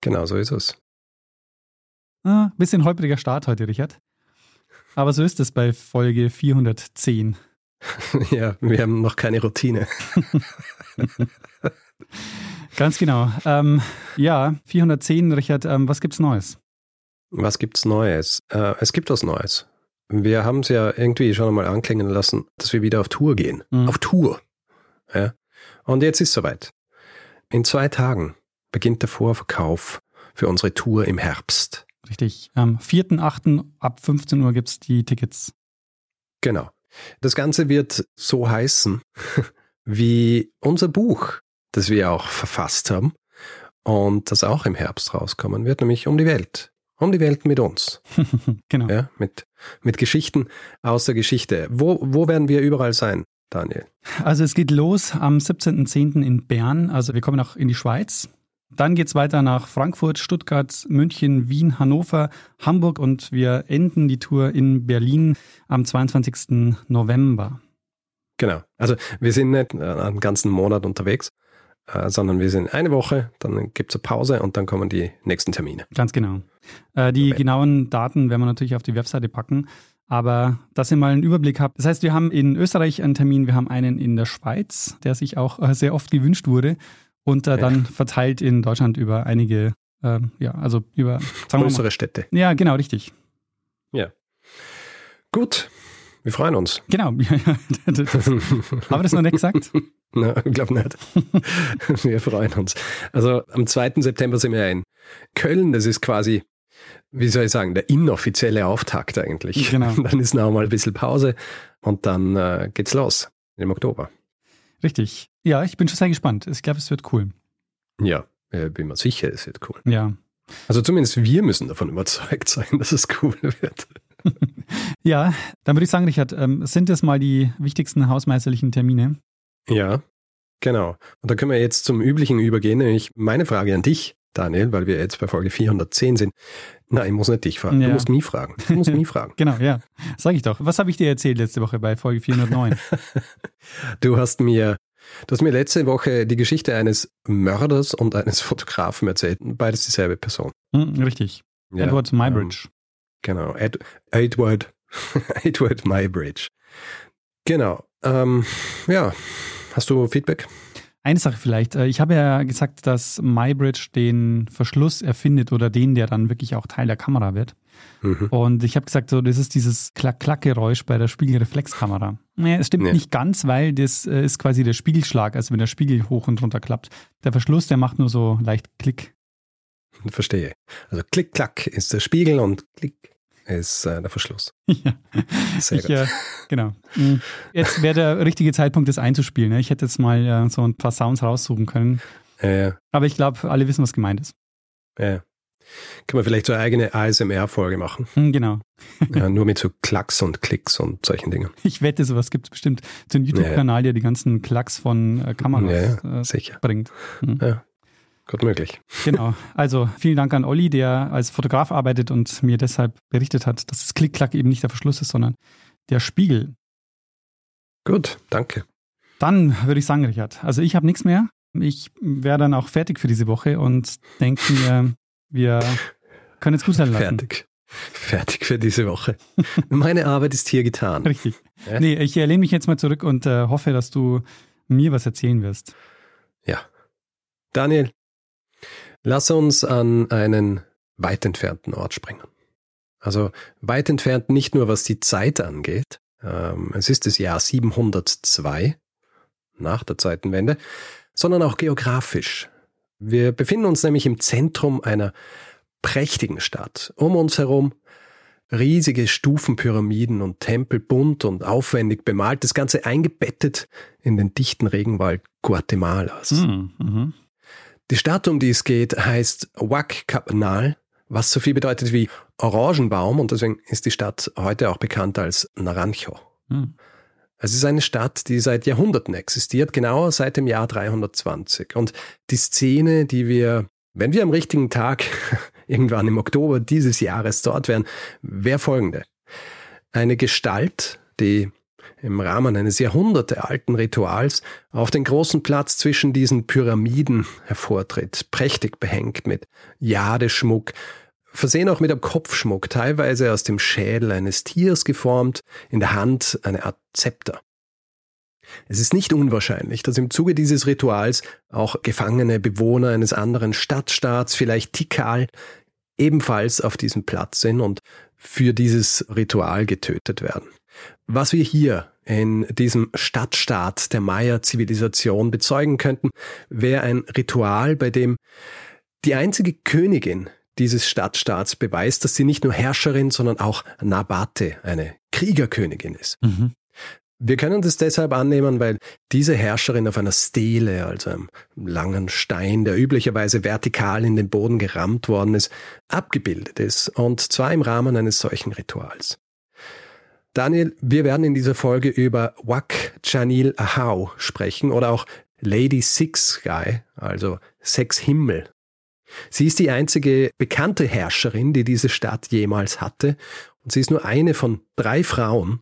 Genau, so ist es. Ah, bisschen holpriger Start heute, Richard. Aber so ist es bei Folge 410. ja, wir haben noch keine Routine. Ganz genau. Ähm, ja, 410, Richard, ähm, was gibt's Neues? Was gibt's Neues? Äh, es gibt was Neues. Wir haben es ja irgendwie schon einmal anklingen lassen, dass wir wieder auf Tour gehen. Mhm. Auf Tour. Ja. Und jetzt ist soweit. In zwei Tagen beginnt der Vorverkauf für unsere Tour im Herbst. Richtig. Am 4.8. ab 15 Uhr gibt es die Tickets. Genau. Das Ganze wird so heißen wie unser Buch, das wir auch verfasst haben und das auch im Herbst rauskommen wird, nämlich um die Welt. Um die Welt mit uns. genau. Ja, mit, mit Geschichten aus der Geschichte. Wo, wo werden wir überall sein, Daniel? Also es geht los am 17.10. in Bern. Also wir kommen auch in die Schweiz. Dann geht es weiter nach Frankfurt, Stuttgart, München, Wien, Hannover, Hamburg und wir enden die Tour in Berlin am 22. November. Genau. Also wir sind nicht äh, einen ganzen Monat unterwegs, äh, sondern wir sind eine Woche, dann gibt es eine Pause und dann kommen die nächsten Termine. Ganz genau. Äh, die genauen Daten werden wir natürlich auf die Webseite packen. Aber dass ihr mal einen Überblick habt. Das heißt, wir haben in Österreich einen Termin, wir haben einen in der Schweiz, der sich auch sehr oft gewünscht wurde und äh, dann verteilt in Deutschland über einige, äh, ja, also über größere mal, Städte. Ja, genau, richtig. Ja. Gut, wir freuen uns. Genau. das, haben wir das noch nicht gesagt? Nein, ich glaube nicht. wir freuen uns. Also am 2. September sind wir in Köln. Das ist quasi, wie soll ich sagen, der inoffizielle Auftakt eigentlich. Genau. Dann ist noch mal ein bisschen Pause und dann äh, geht's los im Oktober. Richtig. Ja, ich bin schon sehr gespannt. Ich glaube, es wird cool. Ja, äh, bin mir sicher, es wird cool. Ja. Also zumindest wir müssen davon überzeugt sein, dass es cool wird. ja, dann würde ich sagen, Richard, ähm, sind das mal die wichtigsten hausmeisterlichen Termine? Ja, genau. Und da können wir jetzt zum Üblichen übergehen, nämlich meine Frage an dich. Daniel, weil wir jetzt bei Folge 410 sind. Nein, ich muss nicht dich fragen. Ja. Du musst mich fragen. Du musst mich fragen. genau, ja. Sag ich doch. Was habe ich dir erzählt letzte Woche bei Folge 409? du hast mir, du hast mir letzte Woche die Geschichte eines Mörders und eines Fotografen erzählt. Beides dieselbe Person. Hm, richtig. Ja, Edward Mybridge. Ähm, genau. Ed, Edward, Edward Mybridge. Genau. Ähm, ja. Hast du Feedback? Eine Sache vielleicht. Äh, ich habe ja gesagt, dass MyBridge den Verschluss erfindet oder den, der dann wirklich auch Teil der Kamera wird. Mhm. Und ich habe gesagt, so, das ist dieses Klack-Klack-Geräusch bei der Spiegelreflexkamera. Naja, es stimmt nee. nicht ganz, weil das äh, ist quasi der Spiegelschlag, also wenn der Spiegel hoch und runter klappt. Der Verschluss, der macht nur so leicht Klick. Verstehe. Also Klick-Klack ist der Spiegel und Klick ist äh, der Verschluss. Ja, Sehr ich, gut. Äh, genau. Mhm. Jetzt wäre der richtige Zeitpunkt, das einzuspielen. Ne? Ich hätte jetzt mal äh, so ein paar Sounds raussuchen können. Ja, ja. Aber ich glaube, alle wissen, was gemeint ist. Ja. Können wir vielleicht so eine eigene ASMR-Folge machen? Mhm, genau. ja, nur mit so Klacks und Klicks und solchen Dingen. Ich wette, sowas gibt es bestimmt. So ein YouTube-Kanal, der die ganzen Klacks von äh, Kameras ja, sicher. bringt. Mhm. Ja. Gut möglich. Genau. Also vielen Dank an Olli, der als Fotograf arbeitet und mir deshalb berichtet hat, dass das Klick-Klack eben nicht der Verschluss ist, sondern der Spiegel. Gut, danke. Dann würde ich sagen, Richard, also ich habe nichts mehr. Ich wäre dann auch fertig für diese Woche und denke mir, wir können jetzt gut sein lassen. Fertig. Fertig für diese Woche. Meine Arbeit ist hier getan. Richtig. Ja? Nee, ich lehne mich jetzt mal zurück und äh, hoffe, dass du mir was erzählen wirst. Ja. Daniel, Lass uns an einen weit entfernten Ort springen. Also weit entfernt nicht nur was die Zeit angeht. Ähm, es ist das Jahr 702 nach der Zeitenwende, sondern auch geografisch. Wir befinden uns nämlich im Zentrum einer prächtigen Stadt. Um uns herum riesige Stufenpyramiden und Tempel bunt und aufwendig bemalt, das Ganze eingebettet in den dichten Regenwald Guatemalas. Mhm. Die Stadt, um die es geht, heißt Kapnal, was so viel bedeutet wie Orangenbaum und deswegen ist die Stadt heute auch bekannt als Naranjo. Hm. Es ist eine Stadt, die seit Jahrhunderten existiert, genauer seit dem Jahr 320. Und die Szene, die wir, wenn wir am richtigen Tag irgendwann im Oktober dieses Jahres dort wären, wäre folgende. Eine Gestalt, die im Rahmen eines jahrhundertealten Rituals auf den großen Platz zwischen diesen Pyramiden hervortritt, prächtig behängt mit Jadeschmuck, versehen auch mit einem Kopfschmuck, teilweise aus dem Schädel eines Tiers geformt, in der Hand eine Art Zepter. Es ist nicht unwahrscheinlich, dass im Zuge dieses Rituals auch gefangene Bewohner eines anderen Stadtstaats, vielleicht Tikal, ebenfalls auf diesem Platz sind und für dieses Ritual getötet werden. Was wir hier in diesem Stadtstaat der Maya-Zivilisation bezeugen könnten, wäre ein Ritual, bei dem die einzige Königin dieses Stadtstaats beweist, dass sie nicht nur Herrscherin, sondern auch Nabate, eine Kriegerkönigin ist. Mhm. Wir können das deshalb annehmen, weil diese Herrscherin auf einer Stele, also einem langen Stein, der üblicherweise vertikal in den Boden gerammt worden ist, abgebildet ist, und zwar im Rahmen eines solchen Rituals. Daniel, wir werden in dieser Folge über Wak Chanil Ahau sprechen oder auch Lady Six Sky, also Sechs Himmel. Sie ist die einzige bekannte Herrscherin, die diese Stadt jemals hatte, und sie ist nur eine von drei Frauen,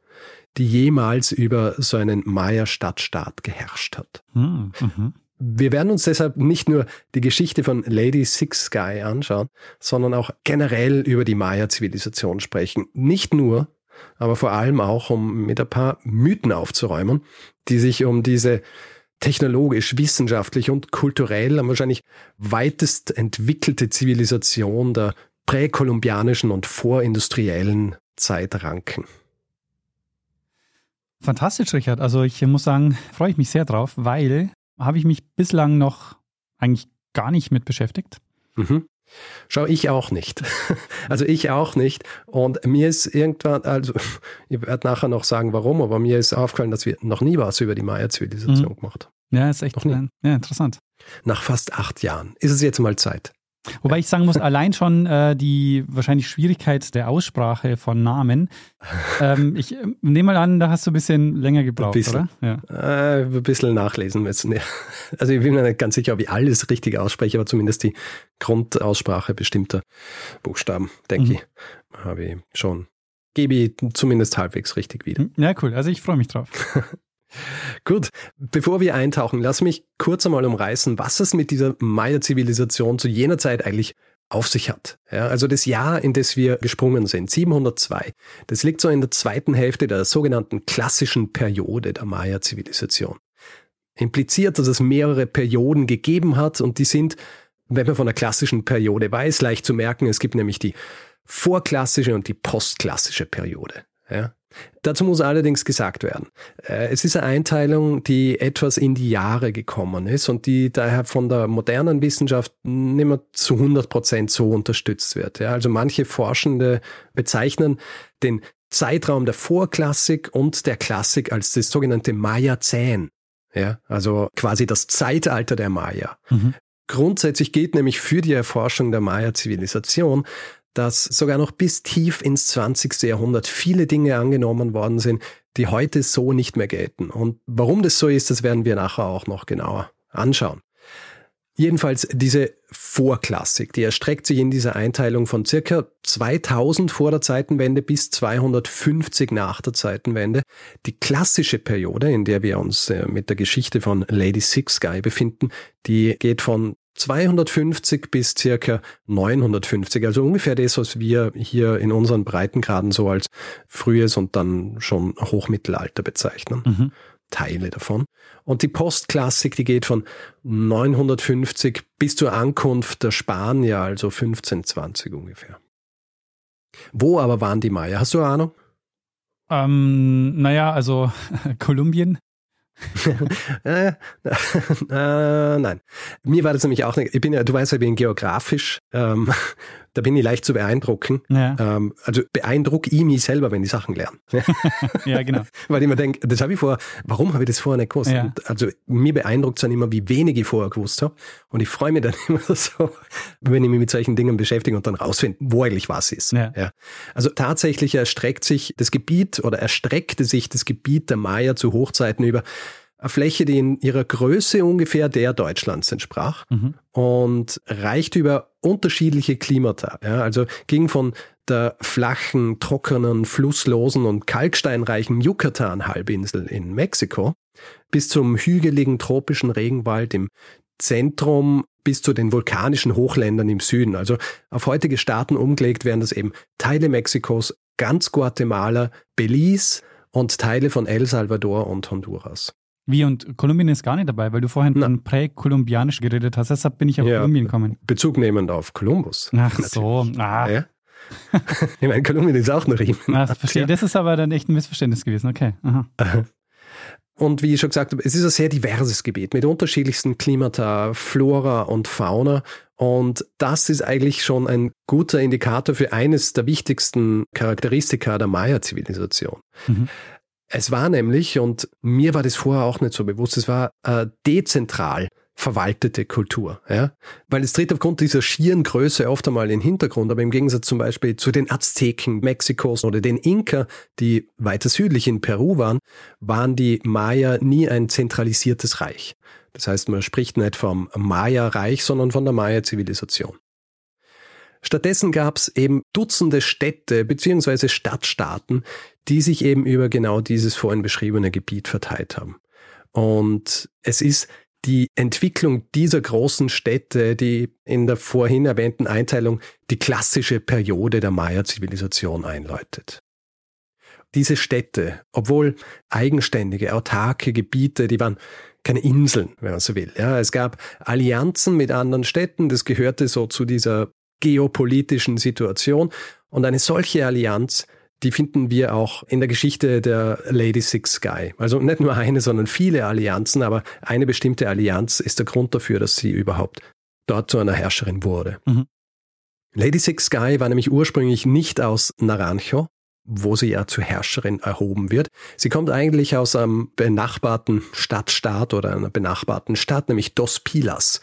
die jemals über so einen Maya-Stadtstaat geherrscht hat. Hm, mhm. Wir werden uns deshalb nicht nur die Geschichte von Lady Six Sky anschauen, sondern auch generell über die Maya-Zivilisation sprechen. Nicht nur, aber vor allem auch, um mit ein paar Mythen aufzuräumen, die sich um diese technologisch, wissenschaftlich und kulturell wahrscheinlich weitest entwickelte Zivilisation der präkolumbianischen und vorindustriellen Zeit ranken. Fantastisch, Richard. Also ich muss sagen, freue ich mich sehr drauf, weil habe ich mich bislang noch eigentlich gar nicht mit beschäftigt. Mhm. Schau, ich auch nicht. Also ich auch nicht. Und mir ist irgendwann, also ich werde nachher noch sagen, warum, aber mir ist aufgefallen, dass wir noch nie was über die Maya-Zivilisation mhm. gemacht haben. Ja, ist echt noch nie. ja, interessant. Nach fast acht Jahren ist es jetzt mal Zeit. Wobei ich sagen muss, allein schon äh, die wahrscheinlich Schwierigkeit der Aussprache von Namen. Ähm, ich äh, nehme mal an, da hast du ein bisschen länger gebraucht, ein bisschen, oder? Ja. Äh, ein bisschen nachlesen müssen. Ja. Also ich bin mir nicht ganz sicher, ob ich alles richtig ausspreche, aber zumindest die Grundaussprache bestimmter Buchstaben, denke mhm. ich, habe ich schon. Gebe ich zumindest halbwegs richtig wieder. Ja, cool. Also ich freue mich drauf. Gut, bevor wir eintauchen, lass mich kurz einmal umreißen, was es mit dieser Maya-Zivilisation zu jener Zeit eigentlich auf sich hat. Ja, also das Jahr, in das wir gesprungen sind, 702, das liegt so in der zweiten Hälfte der sogenannten klassischen Periode der Maya-Zivilisation. Impliziert, dass es mehrere Perioden gegeben hat und die sind, wenn man von der klassischen Periode weiß, leicht zu merken. Es gibt nämlich die vorklassische und die postklassische Periode. Ja, Dazu muss allerdings gesagt werden, äh, es ist eine Einteilung, die etwas in die Jahre gekommen ist und die daher von der modernen Wissenschaft nicht mehr zu 100 Prozent so unterstützt wird. Also manche Forschende bezeichnen den Zeitraum der Vorklassik und der Klassik als das sogenannte Maya-Zähn. Ja, also quasi das Zeitalter der Maya. Mhm. Grundsätzlich geht nämlich für die Erforschung der Maya-Zivilisation dass sogar noch bis tief ins 20. Jahrhundert viele Dinge angenommen worden sind, die heute so nicht mehr gelten. Und warum das so ist, das werden wir nachher auch noch genauer anschauen. Jedenfalls diese Vorklassik, die erstreckt sich in dieser Einteilung von circa 2000 vor der Zeitenwende bis 250 nach der Zeitenwende. Die klassische Periode, in der wir uns äh, mit der Geschichte von Lady Six Guy befinden, die geht von 250 bis circa 950, also ungefähr das, was wir hier in unseren Breitengraden so als frühes und dann schon Hochmittelalter bezeichnen. Mhm. Teile davon. Und die Postklassik, die geht von 950 bis zur Ankunft der Spanier, also 1520 ungefähr. Wo aber waren die Maya? Hast du eine Ahnung? Ähm, naja, also Kolumbien. Äh, äh, nein. Mir war das nämlich auch ich bin ja, du weißt ja, ich bin geografisch ähm, da bin ich leicht zu beeindrucken. Ja. Ähm, also beeindruck ich mich selber, wenn ich Sachen lerne. ja, genau. Weil ich mir denke, das habe ich vor, warum habe ich das vorher nicht gewusst? Ja. also mir beeindruckt es dann immer, wie wenig ich vorher gewusst habe. Und ich freue mich dann immer so, wenn ich mich mit solchen Dingen beschäftige und dann rausfinde, wo eigentlich was ist. Ja. ja. Also tatsächlich erstreckt sich das Gebiet oder erstreckte sich das Gebiet der Maya zu Hochzeiten über eine Fläche, die in ihrer Größe ungefähr der Deutschlands entsprach mhm. und reicht über unterschiedliche Klimata. Ja, also ging von der flachen, trockenen, flusslosen und kalksteinreichen Yucatan-Halbinsel in Mexiko bis zum hügeligen tropischen Regenwald im Zentrum bis zu den vulkanischen Hochländern im Süden. Also auf heutige Staaten umgelegt wären das eben Teile Mexikos, ganz Guatemala, Belize und Teile von El Salvador und Honduras. Wie und Kolumbien ist gar nicht dabei, weil du vorhin Na. von präkolumbianisch geredet hast. Deshalb bin ich auf ja, Kolumbien gekommen. Bezug nehmend auf Kolumbus. Ach natürlich. so. Ah. Ja. ich meine, Kolumbien ist auch noch Riemen. Ach, verstehe. Das ist aber dann echt ein Missverständnis gewesen. Okay. Aha. Und wie ich schon gesagt habe, es ist ein sehr diverses Gebiet mit unterschiedlichsten Klimata, Flora und Fauna. Und das ist eigentlich schon ein guter Indikator für eines der wichtigsten Charakteristika der Maya-Zivilisation. Mhm. Es war nämlich, und mir war das vorher auch nicht so bewusst, es war äh, dezentral verwaltete Kultur. Ja? Weil es tritt aufgrund dieser schieren Größe oft einmal in den Hintergrund, aber im Gegensatz zum Beispiel zu den Azteken Mexikos oder den Inka, die weiter südlich in Peru waren, waren die Maya nie ein zentralisiertes Reich. Das heißt, man spricht nicht vom Maya-Reich, sondern von der Maya-Zivilisation. Stattdessen gab es eben Dutzende Städte bzw. Stadtstaaten, die sich eben über genau dieses vorhin beschriebene Gebiet verteilt haben. Und es ist die Entwicklung dieser großen Städte, die in der vorhin erwähnten Einteilung die klassische Periode der Maya-Zivilisation einläutet. Diese Städte, obwohl eigenständige, autarke Gebiete, die waren keine Inseln, wenn man so will. Ja, es gab Allianzen mit anderen Städten, das gehörte so zu dieser geopolitischen Situation. Und eine solche Allianz, die finden wir auch in der Geschichte der Lady Six Sky. Also nicht nur eine, sondern viele Allianzen, aber eine bestimmte Allianz ist der Grund dafür, dass sie überhaupt dort zu einer Herrscherin wurde. Mhm. Lady Six Sky war nämlich ursprünglich nicht aus Naranjo, wo sie ja zur Herrscherin erhoben wird. Sie kommt eigentlich aus einem benachbarten Stadtstaat oder einer benachbarten Stadt, nämlich Dos Pilas.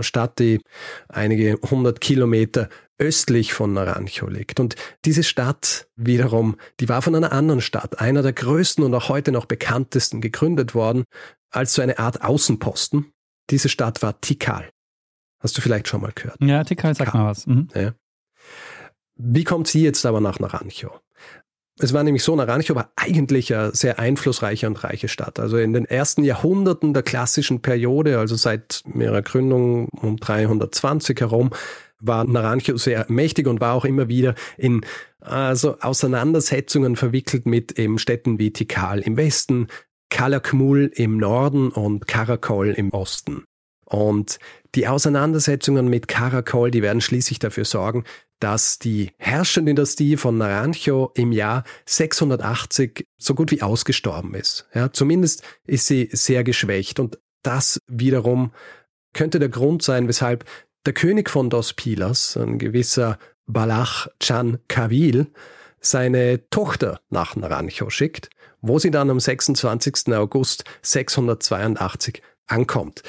Stadt, die einige hundert Kilometer östlich von Naranjo liegt. Und diese Stadt wiederum, die war von einer anderen Stadt, einer der größten und auch heute noch bekanntesten, gegründet worden, als so eine Art Außenposten. Diese Stadt war Tikal. Hast du vielleicht schon mal gehört? Ja, Tikal sagt mal was. Mhm. Ja. Wie kommt sie jetzt aber nach Naranjo? Es war nämlich so, Naranjo war eigentlich eine sehr einflussreiche und reiche Stadt. Also in den ersten Jahrhunderten der klassischen Periode, also seit ihrer Gründung um 320 herum, war Naranjo sehr mächtig und war auch immer wieder in also Auseinandersetzungen verwickelt mit eben Städten wie Tikal im Westen, Calakmul im Norden und Karakol im Osten. Und die Auseinandersetzungen mit Karakol, die werden schließlich dafür sorgen, dass die Herrscherdynastie von Naranjo im Jahr 680 so gut wie ausgestorben ist. Ja, zumindest ist sie sehr geschwächt und das wiederum könnte der Grund sein, weshalb der König von Dos Pilas, ein gewisser Balach Chan Kavil, seine Tochter nach Naranjo schickt, wo sie dann am 26. August 682 ankommt.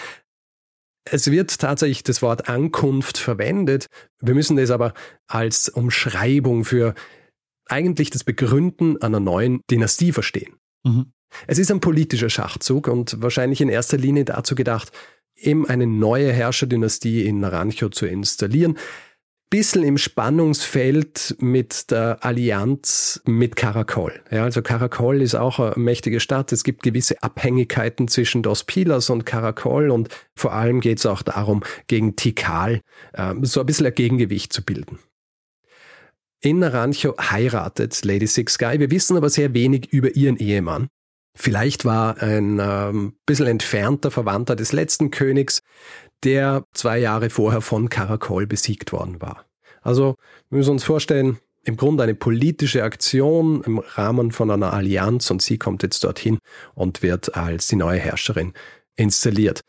Es wird tatsächlich das Wort Ankunft verwendet. Wir müssen das aber als Umschreibung für eigentlich das Begründen einer neuen Dynastie verstehen. Mhm. Es ist ein politischer Schachzug und wahrscheinlich in erster Linie dazu gedacht, eben eine neue Herrscherdynastie in Naranjo zu installieren bisschen im Spannungsfeld mit der Allianz mit Karakol. Ja, also Karakol ist auch eine mächtige Stadt. Es gibt gewisse Abhängigkeiten zwischen Dos Pilas und Karakol und vor allem geht es auch darum, gegen Tikal äh, so ein bisschen ein Gegengewicht zu bilden. In Naranjo heiratet Lady Six Guy. Wir wissen aber sehr wenig über ihren Ehemann. Vielleicht war ein ähm, bisschen entfernter Verwandter des letzten Königs, der zwei Jahre vorher von Karakol besiegt worden war. Also wir müssen uns vorstellen, im Grunde eine politische Aktion im Rahmen von einer Allianz und sie kommt jetzt dorthin und wird als die neue Herrscherin installiert.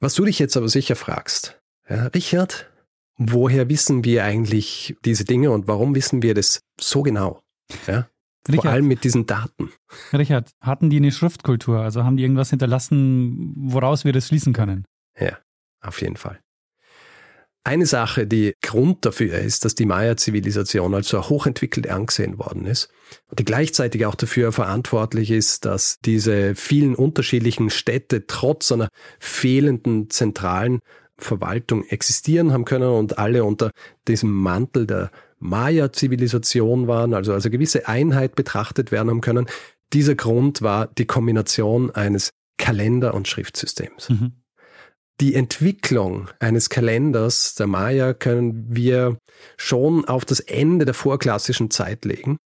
Was du dich jetzt aber sicher fragst, ja, Richard, woher wissen wir eigentlich diese Dinge und warum wissen wir das so genau? Ja? Richard, Vor allem mit diesen Daten. Richard, hatten die eine Schriftkultur? Also haben die irgendwas hinterlassen, woraus wir das schließen können? Ja, auf jeden Fall. Eine Sache, die Grund dafür ist, dass die Maya-Zivilisation als so hochentwickelt angesehen worden ist und die gleichzeitig auch dafür verantwortlich ist, dass diese vielen unterschiedlichen Städte trotz einer fehlenden zentralen Verwaltung existieren haben können und alle unter diesem Mantel der Maya-Zivilisation waren, also als eine gewisse Einheit betrachtet werden haben können. Dieser Grund war die Kombination eines Kalender- und Schriftsystems. Mhm. Die Entwicklung eines Kalenders der Maya können wir schon auf das Ende der vorklassischen Zeit legen.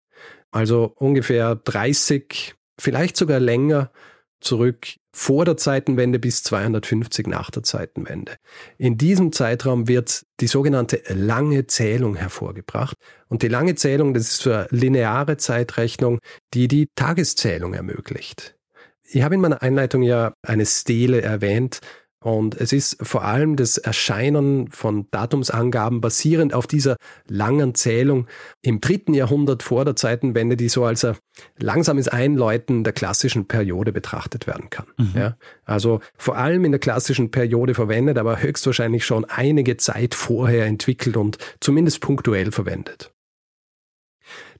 Also ungefähr 30, vielleicht sogar länger zurück vor der Zeitenwende bis 250 nach der Zeitenwende. In diesem Zeitraum wird die sogenannte lange Zählung hervorgebracht. Und die lange Zählung, das ist eine lineare Zeitrechnung, die die Tageszählung ermöglicht. Ich habe in meiner Einleitung ja eine Stele erwähnt, und es ist vor allem das Erscheinen von Datumsangaben basierend auf dieser langen Zählung im dritten Jahrhundert vor der Zeitenwende, die so als ein langsames Einläuten der klassischen Periode betrachtet werden kann. Mhm. Ja, also vor allem in der klassischen Periode verwendet, aber höchstwahrscheinlich schon einige Zeit vorher entwickelt und zumindest punktuell verwendet.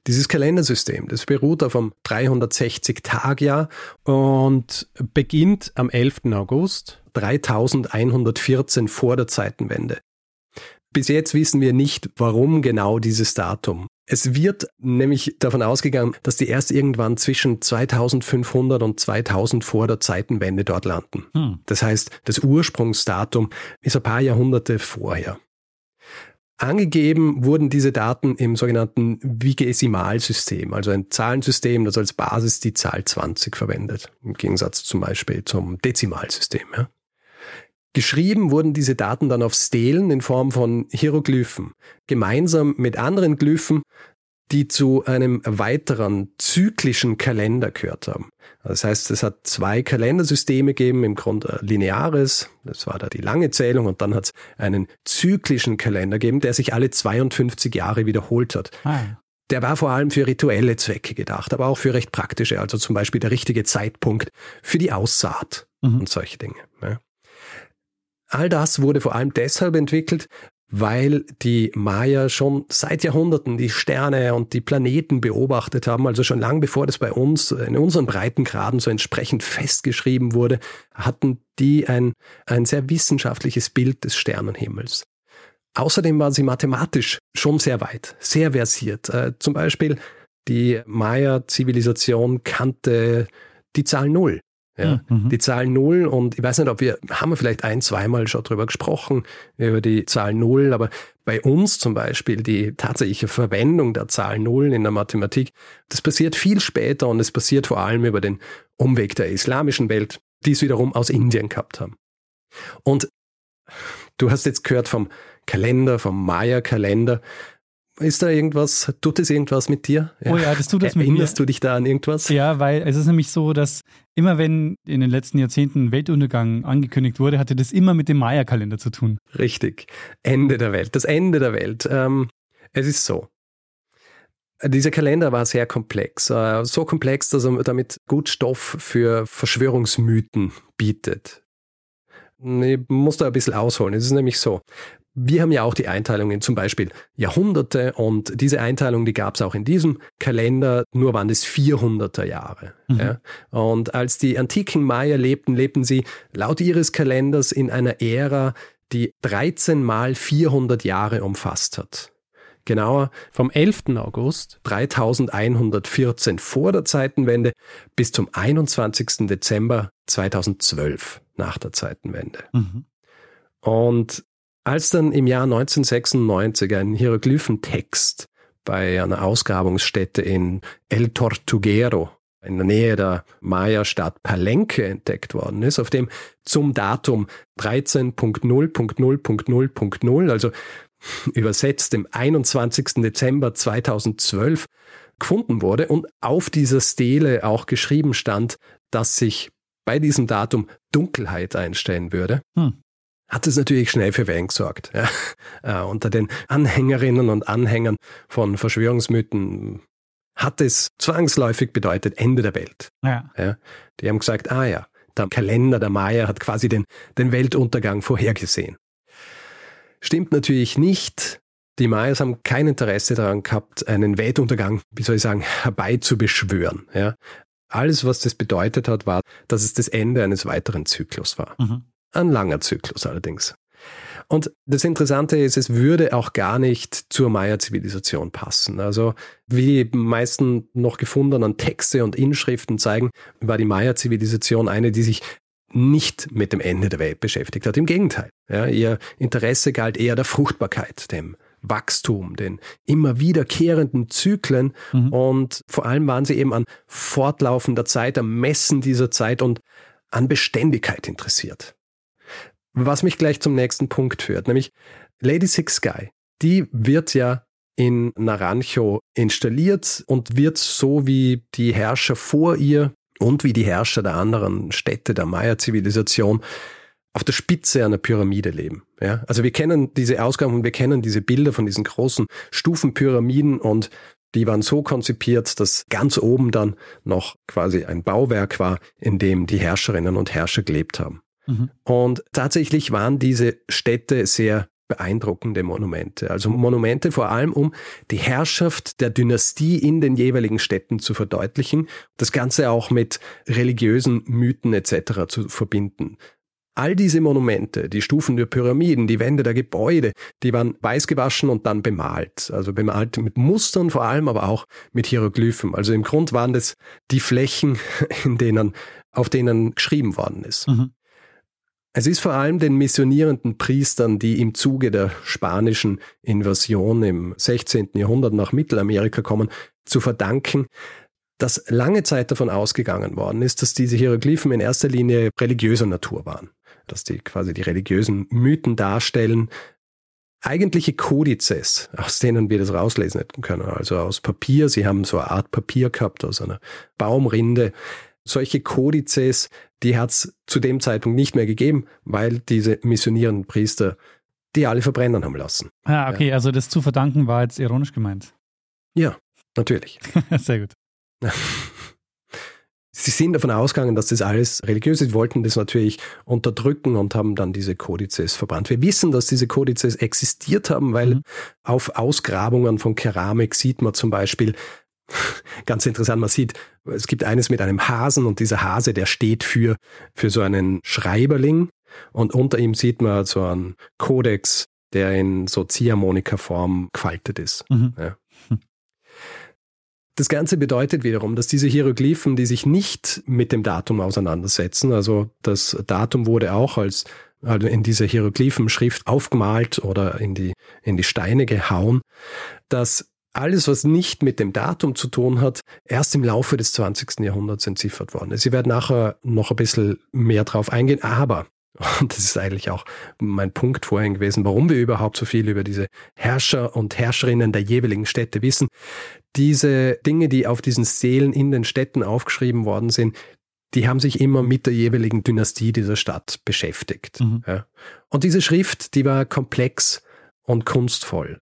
Dieses Kalendersystem, das beruht auf einem 360-Tagjahr und beginnt am 11. August 3114 vor der Zeitenwende. Bis jetzt wissen wir nicht, warum genau dieses Datum. Es wird nämlich davon ausgegangen, dass die erst irgendwann zwischen 2500 und 2000 vor der Zeitenwende dort landen. Hm. Das heißt, das Ursprungsdatum ist ein paar Jahrhunderte vorher. Angegeben wurden diese Daten im sogenannten Vigesimalsystem, also ein Zahlensystem, das als Basis die Zahl 20 verwendet, im Gegensatz zum Beispiel zum Dezimalsystem. Ja. Geschrieben wurden diese Daten dann auf Stelen in Form von Hieroglyphen, gemeinsam mit anderen Glyphen, die zu einem weiteren zyklischen Kalender gehört haben. Das heißt, es hat zwei Kalendersysteme gegeben, im Grunde lineares, das war da die lange Zählung, und dann hat es einen zyklischen Kalender gegeben, der sich alle 52 Jahre wiederholt hat. Ah. Der war vor allem für rituelle Zwecke gedacht, aber auch für recht praktische, also zum Beispiel der richtige Zeitpunkt für die Aussaat mhm. und solche Dinge. All das wurde vor allem deshalb entwickelt, weil die Maya schon seit Jahrhunderten die Sterne und die Planeten beobachtet haben, also schon lang bevor das bei uns in unseren Breitengraden so entsprechend festgeschrieben wurde, hatten die ein, ein sehr wissenschaftliches Bild des Sternenhimmels. Außerdem waren sie mathematisch schon sehr weit, sehr versiert. Äh, zum Beispiel die Maya-Zivilisation kannte die Zahl Null. Ja, mhm. Die Zahl Null und ich weiß nicht, ob wir, haben wir vielleicht ein, zweimal schon drüber gesprochen, über die Zahl Null, aber bei uns zum Beispiel die tatsächliche Verwendung der Zahl Null in der Mathematik, das passiert viel später und es passiert vor allem über den Umweg der islamischen Welt, die es wiederum aus Indien gehabt haben. Und du hast jetzt gehört vom Kalender, vom Maya-Kalender. Ist da irgendwas, tut es irgendwas mit dir? Ja. Oh ja, das tut es mit mir. Erinnerst du dich da an irgendwas? Ja, weil es ist nämlich so, dass immer wenn in den letzten Jahrzehnten Weltuntergang angekündigt wurde, hatte das immer mit dem Maya-Kalender zu tun. Richtig. Ende der Welt. Das Ende der Welt. Ähm, es ist so. Dieser Kalender war sehr komplex. Äh, so komplex, dass er damit gut Stoff für Verschwörungsmythen bietet. Ich muss da ein bisschen ausholen. Es ist nämlich so. Wir haben ja auch die Einteilungen zum Beispiel Jahrhunderte und diese Einteilung, die gab es auch in diesem Kalender, nur waren es 400er Jahre. Mhm. Ja. Und als die antiken Maya lebten, lebten sie laut ihres Kalenders in einer Ära, die 13 mal 400 Jahre umfasst hat. Genauer vom 11. August 3114 vor der Zeitenwende bis zum 21. Dezember 2012 nach der Zeitenwende. Mhm. Und als dann im Jahr 1996 ein Hieroglyphentext bei einer Ausgrabungsstätte in El Tortuguero in der Nähe der Maya-Stadt Palenque entdeckt worden ist, auf dem zum Datum 13.0.0.0.0.0, also übersetzt dem 21. Dezember 2012, gefunden wurde und auf dieser Stele auch geschrieben stand, dass sich bei diesem Datum Dunkelheit einstellen würde. Hm. Hat es natürlich schnell für Wellen gesorgt. Ja. Äh, unter den Anhängerinnen und Anhängern von Verschwörungsmythen hat es zwangsläufig bedeutet Ende der Welt. Ja. ja. Die haben gesagt, ah ja, der Kalender der Maya hat quasi den, den Weltuntergang vorhergesehen. Stimmt natürlich nicht. Die Mayas haben kein Interesse daran gehabt, einen Weltuntergang, wie soll ich sagen, herbeizubeschwören. Ja. Alles, was das bedeutet hat, war, dass es das Ende eines weiteren Zyklus war. Mhm. Ein langer Zyklus allerdings. Und das Interessante ist, es würde auch gar nicht zur Maya-Zivilisation passen. Also wie die meisten noch gefundenen Texte und Inschriften zeigen, war die Maya-Zivilisation eine, die sich nicht mit dem Ende der Welt beschäftigt hat. Im Gegenteil. Ja, ihr Interesse galt eher der Fruchtbarkeit, dem Wachstum, den immer wiederkehrenden Zyklen mhm. und vor allem waren sie eben an fortlaufender Zeit, am Messen dieser Zeit und an Beständigkeit interessiert. Was mich gleich zum nächsten Punkt führt, nämlich Lady Six Sky, die wird ja in Naranjo installiert und wird so wie die Herrscher vor ihr und wie die Herrscher der anderen Städte der Maya-Zivilisation auf der Spitze einer Pyramide leben. Ja? Also wir kennen diese Ausgaben und wir kennen diese Bilder von diesen großen Stufenpyramiden und die waren so konzipiert, dass ganz oben dann noch quasi ein Bauwerk war, in dem die Herrscherinnen und Herrscher gelebt haben. Mhm. Und tatsächlich waren diese Städte sehr beeindruckende Monumente. Also Monumente vor allem, um die Herrschaft der Dynastie in den jeweiligen Städten zu verdeutlichen, das Ganze auch mit religiösen Mythen etc. zu verbinden. All diese Monumente, die Stufen der Pyramiden, die Wände der Gebäude, die waren weiß gewaschen und dann bemalt. Also bemalt mit Mustern vor allem, aber auch mit Hieroglyphen. Also im Grund waren das die Flächen, in denen, auf denen geschrieben worden ist. Mhm. Es ist vor allem den missionierenden Priestern, die im Zuge der spanischen Invasion im 16. Jahrhundert nach Mittelamerika kommen, zu verdanken, dass lange Zeit davon ausgegangen worden ist, dass diese Hieroglyphen in erster Linie religiöser Natur waren, dass die quasi die religiösen Mythen darstellen, eigentliche Kodizes, aus denen wir das rauslesen hätten können, also aus Papier, sie haben so eine Art Papier gehabt aus einer Baumrinde, solche Kodizes, die hat es zu dem Zeitpunkt nicht mehr gegeben, weil diese missionierenden Priester die alle verbrennen haben lassen. Ah, okay, ja. also das zu verdanken war jetzt ironisch gemeint. Ja, natürlich. Sehr gut. Sie sind davon ausgegangen, dass das alles religiös ist, wollten das natürlich unterdrücken und haben dann diese Kodizes verbrannt. Wir wissen, dass diese Kodizes existiert haben, weil mhm. auf Ausgrabungen von Keramik sieht man zum Beispiel Ganz interessant, man sieht, es gibt eines mit einem Hasen und dieser Hase, der steht für, für so einen Schreiberling und unter ihm sieht man so einen Kodex, der in so Ziehharmonika-Form gefaltet ist. Mhm. Ja. Das Ganze bedeutet wiederum, dass diese Hieroglyphen, die sich nicht mit dem Datum auseinandersetzen, also das Datum wurde auch als also in dieser Hieroglyphenschrift aufgemalt oder in die, in die Steine gehauen, dass alles, was nicht mit dem Datum zu tun hat, erst im Laufe des 20. Jahrhunderts entziffert worden ist. Sie werden nachher noch ein bisschen mehr drauf eingehen, aber und das ist eigentlich auch mein Punkt vorhin gewesen, warum wir überhaupt so viel über diese Herrscher und Herrscherinnen der jeweiligen Städte wissen. Diese Dinge, die auf diesen Seelen in den Städten aufgeschrieben worden sind, die haben sich immer mit der jeweiligen Dynastie dieser Stadt beschäftigt. Mhm. Ja. Und diese Schrift, die war komplex und kunstvoll.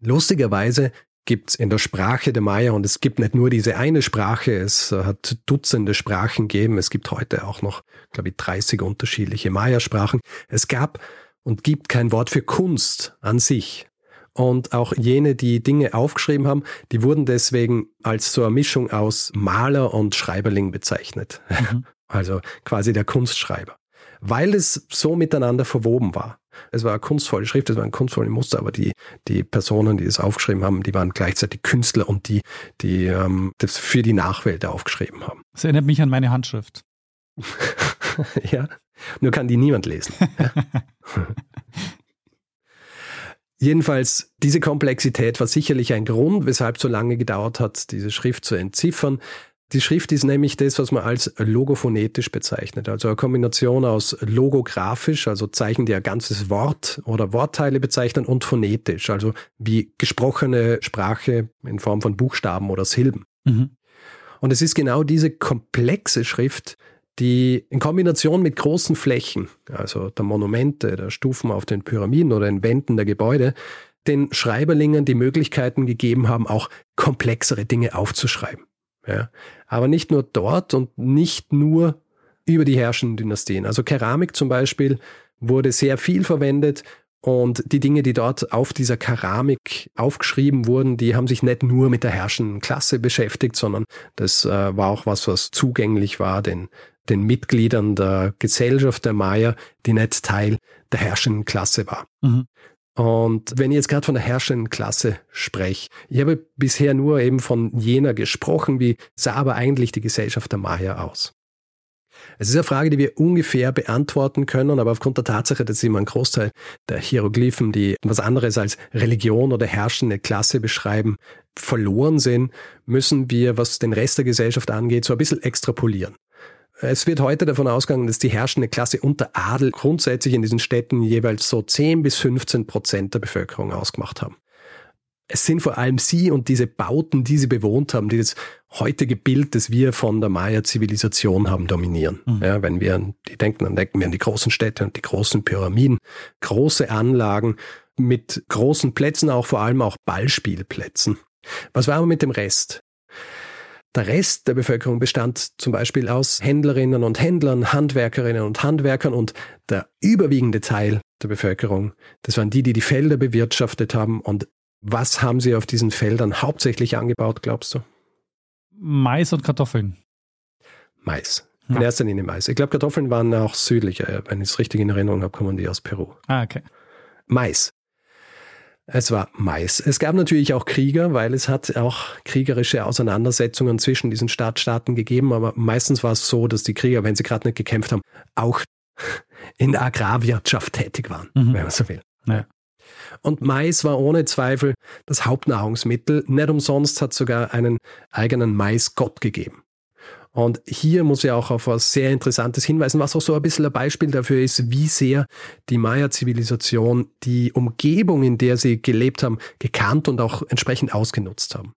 Lustigerweise gibt es in der Sprache der Maya und es gibt nicht nur diese eine Sprache, es hat Dutzende Sprachen gegeben. Es gibt heute auch noch, glaube ich, 30 unterschiedliche Maya-Sprachen. Es gab und gibt kein Wort für Kunst an sich. Und auch jene, die Dinge aufgeschrieben haben, die wurden deswegen als so eine Mischung aus Maler und Schreiberling bezeichnet. Mhm. Also quasi der Kunstschreiber. Weil es so miteinander verwoben war. Es war eine kunstvolle Schrift, es war ein kunstvolles Muster, aber die, die Personen, die es aufgeschrieben haben, die waren gleichzeitig Künstler und die, die ähm, das für die Nachwelt aufgeschrieben haben. Das erinnert mich an meine Handschrift. ja, nur kann die niemand lesen. Jedenfalls, diese Komplexität war sicherlich ein Grund, weshalb so lange gedauert hat, diese Schrift zu entziffern. Die Schrift ist nämlich das, was man als logophonetisch bezeichnet, also eine Kombination aus logografisch, also Zeichen, die ein ganzes Wort oder Wortteile bezeichnen, und phonetisch, also wie gesprochene Sprache in Form von Buchstaben oder Silben. Mhm. Und es ist genau diese komplexe Schrift, die in Kombination mit großen Flächen, also der Monumente, der Stufen auf den Pyramiden oder den Wänden der Gebäude, den Schreiberlingen die Möglichkeiten gegeben haben, auch komplexere Dinge aufzuschreiben. Ja. Aber nicht nur dort und nicht nur über die herrschenden Dynastien. Also Keramik zum Beispiel wurde sehr viel verwendet und die Dinge, die dort auf dieser Keramik aufgeschrieben wurden, die haben sich nicht nur mit der herrschenden Klasse beschäftigt, sondern das äh, war auch was, was zugänglich war den, den Mitgliedern der Gesellschaft der Maya, die nicht Teil der herrschenden Klasse war. Mhm. Und wenn ich jetzt gerade von der herrschenden Klasse spreche, ich habe bisher nur eben von jener gesprochen, wie sah aber eigentlich die Gesellschaft der Maya aus? Es ist eine Frage, die wir ungefähr beantworten können, aber aufgrund der Tatsache, dass immer ein Großteil der Hieroglyphen, die was anderes als Religion oder herrschende Klasse beschreiben, verloren sind, müssen wir, was den Rest der Gesellschaft angeht, so ein bisschen extrapolieren. Es wird heute davon ausgegangen, dass die herrschende Klasse unter Adel grundsätzlich in diesen Städten jeweils so 10 bis 15 Prozent der Bevölkerung ausgemacht haben. Es sind vor allem sie und diese Bauten, die sie bewohnt haben, die das heutige Bild, das wir von der Maya-Zivilisation haben, dominieren. Mhm. Ja, wenn wir an die denken, dann denken wir an die großen Städte und die großen Pyramiden, große Anlagen mit großen Plätzen, auch vor allem auch Ballspielplätzen. Was war aber mit dem Rest? Der Rest der Bevölkerung bestand zum Beispiel aus Händlerinnen und Händlern, Handwerkerinnen und Handwerkern und der überwiegende Teil der Bevölkerung, das waren die, die die Felder bewirtschaftet haben und was haben Sie auf diesen Feldern hauptsächlich angebaut, glaubst du? Mais und Kartoffeln. Mais. In ja. erster Linie Mais. Ich glaube, Kartoffeln waren auch südlicher. Wenn ich es richtig in Erinnerung habe, kommen die aus Peru. Ah, okay. Mais. Es war Mais. Es gab natürlich auch Krieger, weil es hat auch kriegerische Auseinandersetzungen zwischen diesen Stadtstaaten gegeben. Aber meistens war es so, dass die Krieger, wenn sie gerade nicht gekämpft haben, auch in der Agrarwirtschaft tätig waren, mhm. wenn man so will. Ja. Und Mais war ohne Zweifel das Hauptnahrungsmittel. Nicht umsonst hat sogar einen eigenen Maisgott gegeben. Und hier muss ich auch auf was sehr Interessantes hinweisen, was auch so ein bisschen ein Beispiel dafür ist, wie sehr die Maya-Zivilisation die Umgebung, in der sie gelebt haben, gekannt und auch entsprechend ausgenutzt haben.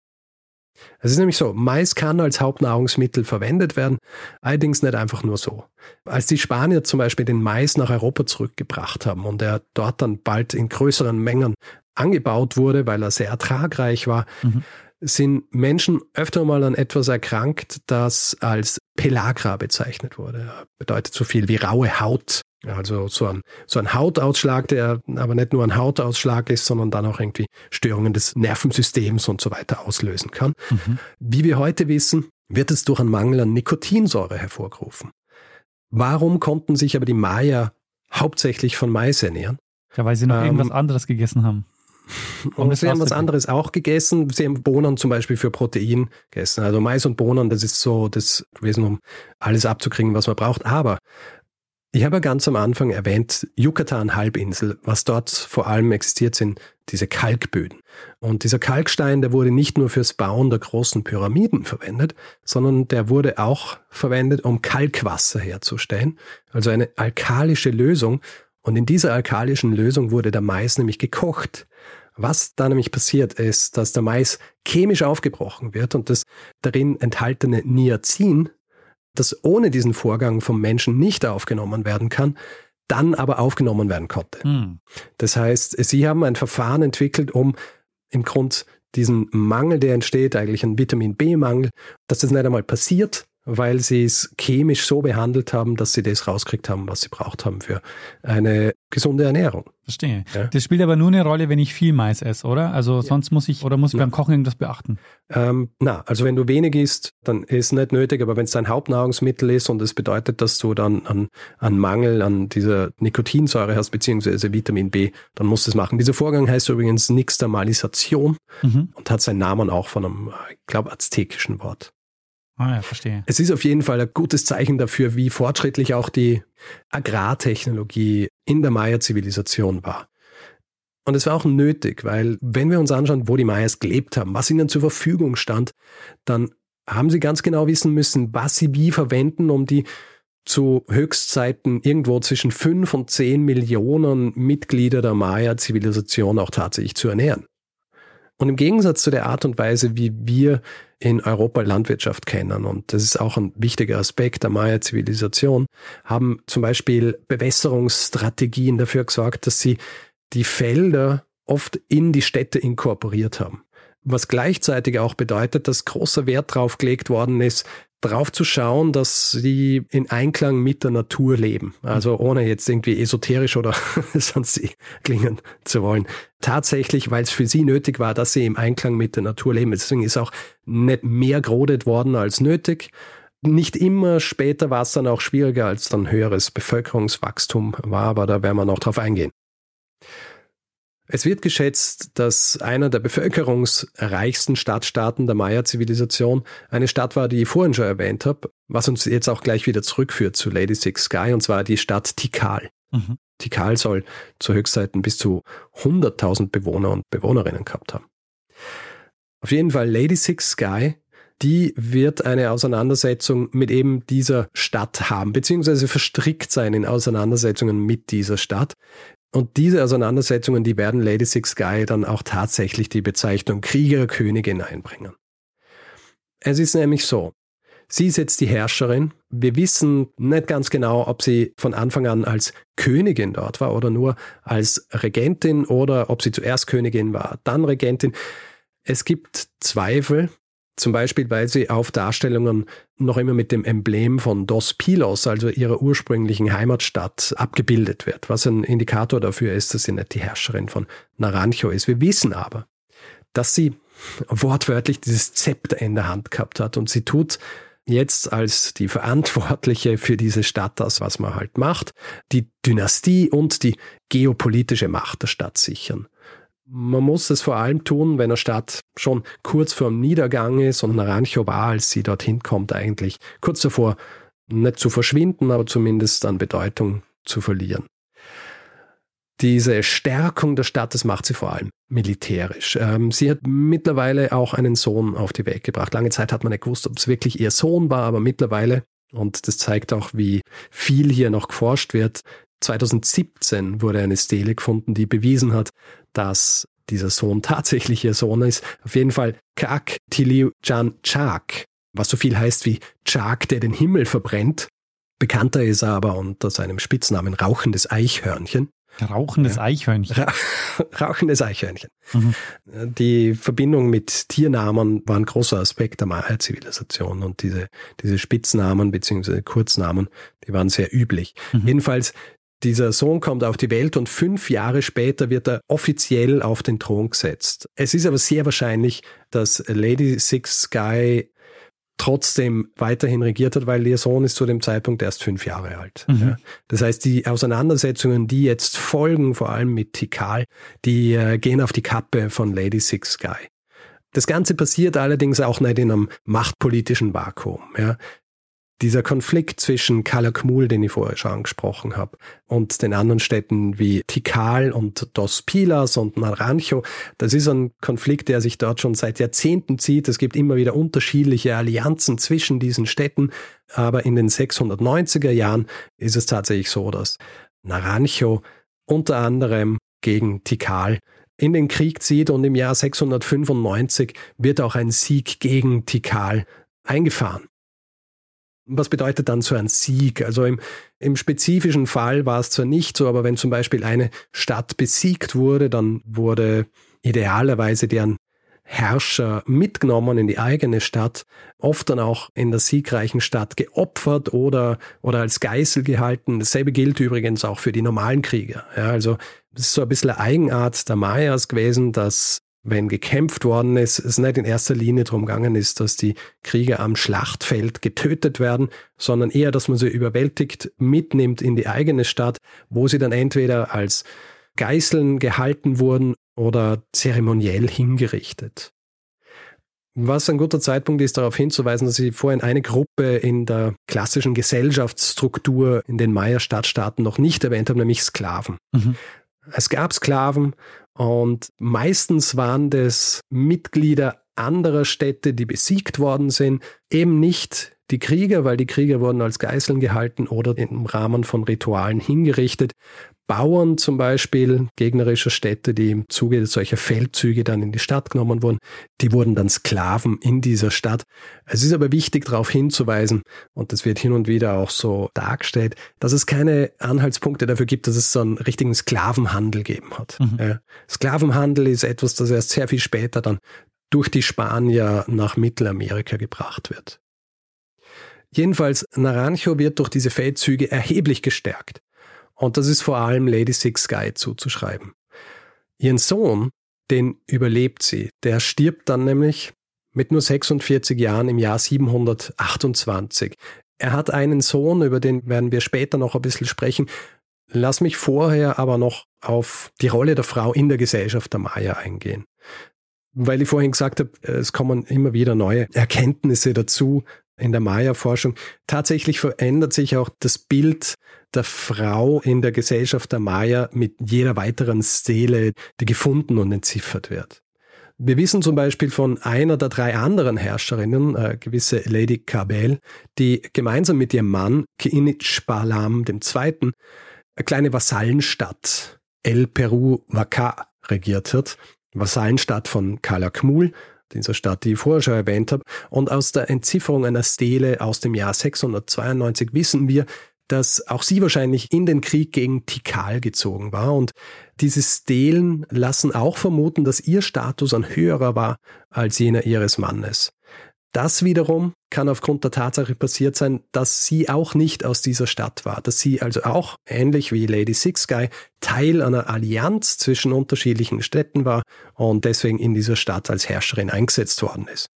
Es ist nämlich so, Mais kann als Hauptnahrungsmittel verwendet werden, allerdings nicht einfach nur so. Als die Spanier zum Beispiel den Mais nach Europa zurückgebracht haben und er dort dann bald in größeren Mengen angebaut wurde, weil er sehr ertragreich war, mhm. Sind Menschen öfter mal an etwas erkrankt, das als Pelagra bezeichnet wurde. Bedeutet so viel wie raue Haut also so ein, so ein Hautausschlag, der aber nicht nur ein Hautausschlag ist, sondern dann auch irgendwie Störungen des Nervensystems und so weiter auslösen kann. Mhm. Wie wir heute wissen, wird es durch einen Mangel an Nikotinsäure hervorgerufen. Warum konnten sich aber die Maya hauptsächlich von Mais ernähren? Ja, weil sie noch ähm, irgendwas anderes gegessen haben. Und sie haben was anderes auch gegessen. Sie haben Bohnen zum Beispiel für Protein gegessen. Also Mais und Bohnen, das ist so das gewesen, um alles abzukriegen, was man braucht. Aber ich habe ganz am Anfang erwähnt, Yucatan-Halbinsel, was dort vor allem existiert sind, diese Kalkböden. Und dieser Kalkstein, der wurde nicht nur fürs Bauen der großen Pyramiden verwendet, sondern der wurde auch verwendet, um Kalkwasser herzustellen, also eine alkalische Lösung. Und in dieser alkalischen Lösung wurde der Mais nämlich gekocht. Was da nämlich passiert ist, dass der Mais chemisch aufgebrochen wird und das darin enthaltene Niacin das ohne diesen Vorgang vom Menschen nicht aufgenommen werden kann, dann aber aufgenommen werden konnte. Hm. Das heißt, sie haben ein Verfahren entwickelt, um im Grund diesen Mangel, der entsteht, eigentlich ein Vitamin B-Mangel, dass das nicht einmal passiert, weil sie es chemisch so behandelt haben, dass sie das rauskriegt haben, was sie braucht haben für eine gesunde Ernährung. Verstehe. Ja? Das spielt aber nur eine Rolle, wenn ich viel Mais esse, oder? Also sonst muss ich oder muss ich ja. beim Kochen irgendwas beachten? Ähm, na, also wenn du wenig isst, dann ist nicht nötig, aber wenn es dein Hauptnahrungsmittel ist und es bedeutet, dass du dann an, an Mangel an dieser Nikotinsäure hast, beziehungsweise Vitamin B, dann musst du es machen. Dieser Vorgang heißt übrigens Nixtamalisation mhm. und hat seinen Namen auch von einem, ich glaube, aztekischen Wort. Ah ja, verstehe. Es ist auf jeden Fall ein gutes Zeichen dafür, wie fortschrittlich auch die Agrartechnologie in der Maya-Zivilisation war. Und es war auch nötig, weil wenn wir uns anschauen, wo die Mayas gelebt haben, was ihnen zur Verfügung stand, dann haben sie ganz genau wissen müssen, was sie wie verwenden, um die zu Höchstzeiten irgendwo zwischen fünf und zehn Millionen Mitglieder der Maya-Zivilisation auch tatsächlich zu ernähren. Und im Gegensatz zu der Art und Weise, wie wir in Europa Landwirtschaft kennen, und das ist auch ein wichtiger Aspekt der Maya-Zivilisation, haben zum Beispiel Bewässerungsstrategien dafür gesorgt, dass sie die Felder oft in die Städte inkorporiert haben. Was gleichzeitig auch bedeutet, dass großer Wert drauf gelegt worden ist, drauf zu schauen, dass sie in Einklang mit der Natur leben. Also ohne jetzt irgendwie esoterisch oder sonst klingen zu wollen. Tatsächlich, weil es für sie nötig war, dass sie im Einklang mit der Natur leben. Deswegen ist auch nicht mehr gerodet worden als nötig. Nicht immer später war es dann auch schwieriger, als dann höheres Bevölkerungswachstum war, aber da werden wir noch drauf eingehen. Es wird geschätzt, dass einer der bevölkerungsreichsten Stadtstaaten der Maya-Zivilisation eine Stadt war, die ich vorhin schon erwähnt habe, was uns jetzt auch gleich wieder zurückführt zu Lady Six Sky, und zwar die Stadt Tikal. Mhm. Tikal soll zu Höchstzeiten bis zu 100.000 Bewohner und Bewohnerinnen gehabt haben. Auf jeden Fall Lady Six Sky, die wird eine Auseinandersetzung mit eben dieser Stadt haben, beziehungsweise verstrickt sein in Auseinandersetzungen mit dieser Stadt, und diese Auseinandersetzungen, die werden Lady Six Guy dann auch tatsächlich die Bezeichnung Kriegerkönigin einbringen. Es ist nämlich so, sie ist jetzt die Herrscherin. Wir wissen nicht ganz genau, ob sie von Anfang an als Königin dort war oder nur als Regentin oder ob sie zuerst Königin war, dann Regentin. Es gibt Zweifel, zum Beispiel, weil sie auf Darstellungen noch immer mit dem Emblem von Dos Pilos, also ihrer ursprünglichen Heimatstadt, abgebildet wird, was ein Indikator dafür ist, dass sie nicht die Herrscherin von Naranjo ist. Wir wissen aber, dass sie wortwörtlich dieses Zepter in der Hand gehabt hat und sie tut jetzt als die Verantwortliche für diese Stadt das, was man halt macht, die Dynastie und die geopolitische Macht der Stadt sichern. Man muss es vor allem tun, wenn eine Stadt schon kurz vor dem Niedergang ist und Naranjo war, als sie dorthin kommt, eigentlich kurz davor, nicht zu verschwinden, aber zumindest an Bedeutung zu verlieren. Diese Stärkung der Stadt, das macht sie vor allem militärisch. Ähm, sie hat mittlerweile auch einen Sohn auf die Welt gebracht. Lange Zeit hat man nicht gewusst, ob es wirklich ihr Sohn war, aber mittlerweile, und das zeigt auch, wie viel hier noch geforscht wird, 2017 wurde eine Stele gefunden, die bewiesen hat, dass dieser Sohn tatsächlich ihr Sohn ist. Auf jeden Fall Kak Tiliu Jan Chak, was so viel heißt wie Chak, der den Himmel verbrennt. Bekannter ist er aber unter seinem Spitznamen Rauchendes Eichhörnchen. Rauchendes ja. Eichhörnchen. Ra Rauchendes Eichhörnchen. Mhm. Die Verbindung mit Tiernamen war ein großer Aspekt der Maya-Zivilisation und diese, diese Spitznamen bzw. Kurznamen, die waren sehr üblich. Mhm. Jedenfalls dieser Sohn kommt auf die Welt und fünf Jahre später wird er offiziell auf den Thron gesetzt. Es ist aber sehr wahrscheinlich, dass Lady Six Sky trotzdem weiterhin regiert hat, weil ihr Sohn ist zu dem Zeitpunkt erst fünf Jahre alt. Mhm. Ja. Das heißt, die Auseinandersetzungen, die jetzt folgen, vor allem mit Tikal, die äh, gehen auf die Kappe von Lady Six Sky. Das Ganze passiert allerdings auch nicht in einem machtpolitischen Vakuum. Ja dieser Konflikt zwischen Calakmul, den ich vorher schon angesprochen habe, und den anderen Städten wie Tikal und Dos Pilas und Naranjo, das ist ein Konflikt, der sich dort schon seit Jahrzehnten zieht. Es gibt immer wieder unterschiedliche Allianzen zwischen diesen Städten, aber in den 690er Jahren ist es tatsächlich so, dass Naranjo unter anderem gegen Tikal in den Krieg zieht und im Jahr 695 wird auch ein Sieg gegen Tikal eingefahren. Was bedeutet dann so ein Sieg? Also im, im spezifischen Fall war es zwar nicht so, aber wenn zum Beispiel eine Stadt besiegt wurde, dann wurde idealerweise deren Herrscher mitgenommen in die eigene Stadt, oft dann auch in der siegreichen Stadt geopfert oder, oder als Geißel gehalten. Dasselbe gilt übrigens auch für die normalen Krieger. Ja, also es ist so ein bisschen eine Eigenart der Mayas gewesen, dass wenn gekämpft worden ist, es nicht in erster Linie darum gegangen ist, dass die Krieger am Schlachtfeld getötet werden, sondern eher, dass man sie überwältigt mitnimmt in die eigene Stadt, wo sie dann entweder als Geißeln gehalten wurden oder zeremoniell hingerichtet. Was ein guter Zeitpunkt ist, darauf hinzuweisen, dass ich vorhin eine Gruppe in der klassischen Gesellschaftsstruktur in den Maya-Stadtstaaten noch nicht erwähnt habe, nämlich Sklaven. Mhm. Es gab Sklaven und meistens waren das Mitglieder anderer Städte, die besiegt worden sind, eben nicht die Krieger, weil die Krieger wurden als Geiseln gehalten oder im Rahmen von Ritualen hingerichtet. Bauern zum Beispiel gegnerischer Städte, die im Zuge solcher Feldzüge dann in die Stadt genommen wurden, die wurden dann Sklaven in dieser Stadt. Es ist aber wichtig darauf hinzuweisen, und das wird hin und wieder auch so dargestellt, dass es keine Anhaltspunkte dafür gibt, dass es so einen richtigen Sklavenhandel gegeben hat. Mhm. Sklavenhandel ist etwas, das erst sehr viel später dann durch die Spanier nach Mittelamerika gebracht wird. Jedenfalls, Naranjo wird durch diese Feldzüge erheblich gestärkt. Und das ist vor allem Lady Six Guy zuzuschreiben. Ihren Sohn, den überlebt sie. Der stirbt dann nämlich mit nur 46 Jahren im Jahr 728. Er hat einen Sohn, über den werden wir später noch ein bisschen sprechen. Lass mich vorher aber noch auf die Rolle der Frau in der Gesellschaft der Maya eingehen. Weil ich vorhin gesagt habe, es kommen immer wieder neue Erkenntnisse dazu, in der Maya-Forschung. Tatsächlich verändert sich auch das Bild der Frau in der Gesellschaft der Maya mit jeder weiteren Stele, die gefunden und entziffert wird. Wir wissen zum Beispiel von einer der drei anderen Herrscherinnen, äh, gewisse Lady Cabell, die gemeinsam mit ihrem Mann Kiinitshpalam II. eine kleine Vasallenstadt El Peru Vaca regiert hat. Vasallenstadt von Calakmul, dieser Stadt, die ich vorher schon erwähnt habe. Und aus der Entzifferung einer Stele aus dem Jahr 692 wissen wir, dass auch sie wahrscheinlich in den Krieg gegen Tikal gezogen war. Und diese Stelen lassen auch vermuten, dass ihr Status ein höherer war als jener ihres Mannes. Das wiederum kann aufgrund der Tatsache passiert sein, dass sie auch nicht aus dieser Stadt war, dass sie also auch, ähnlich wie Lady Six Guy, Teil einer Allianz zwischen unterschiedlichen Städten war und deswegen in dieser Stadt als Herrscherin eingesetzt worden ist.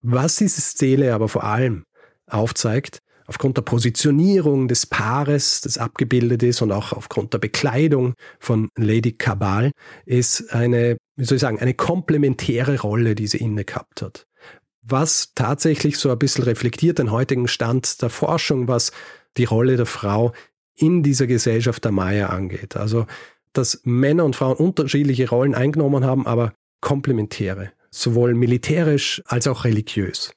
Was diese Stele aber vor allem aufzeigt, aufgrund der Positionierung des Paares, das abgebildet ist und auch aufgrund der Bekleidung von Lady Cabal, ist eine, wie soll ich sagen, eine komplementäre Rolle, die sie inne gehabt hat was tatsächlich so ein bisschen reflektiert den heutigen Stand der Forschung, was die Rolle der Frau in dieser Gesellschaft der Maya angeht. Also, dass Männer und Frauen unterschiedliche Rollen eingenommen haben, aber komplementäre, sowohl militärisch als auch religiös.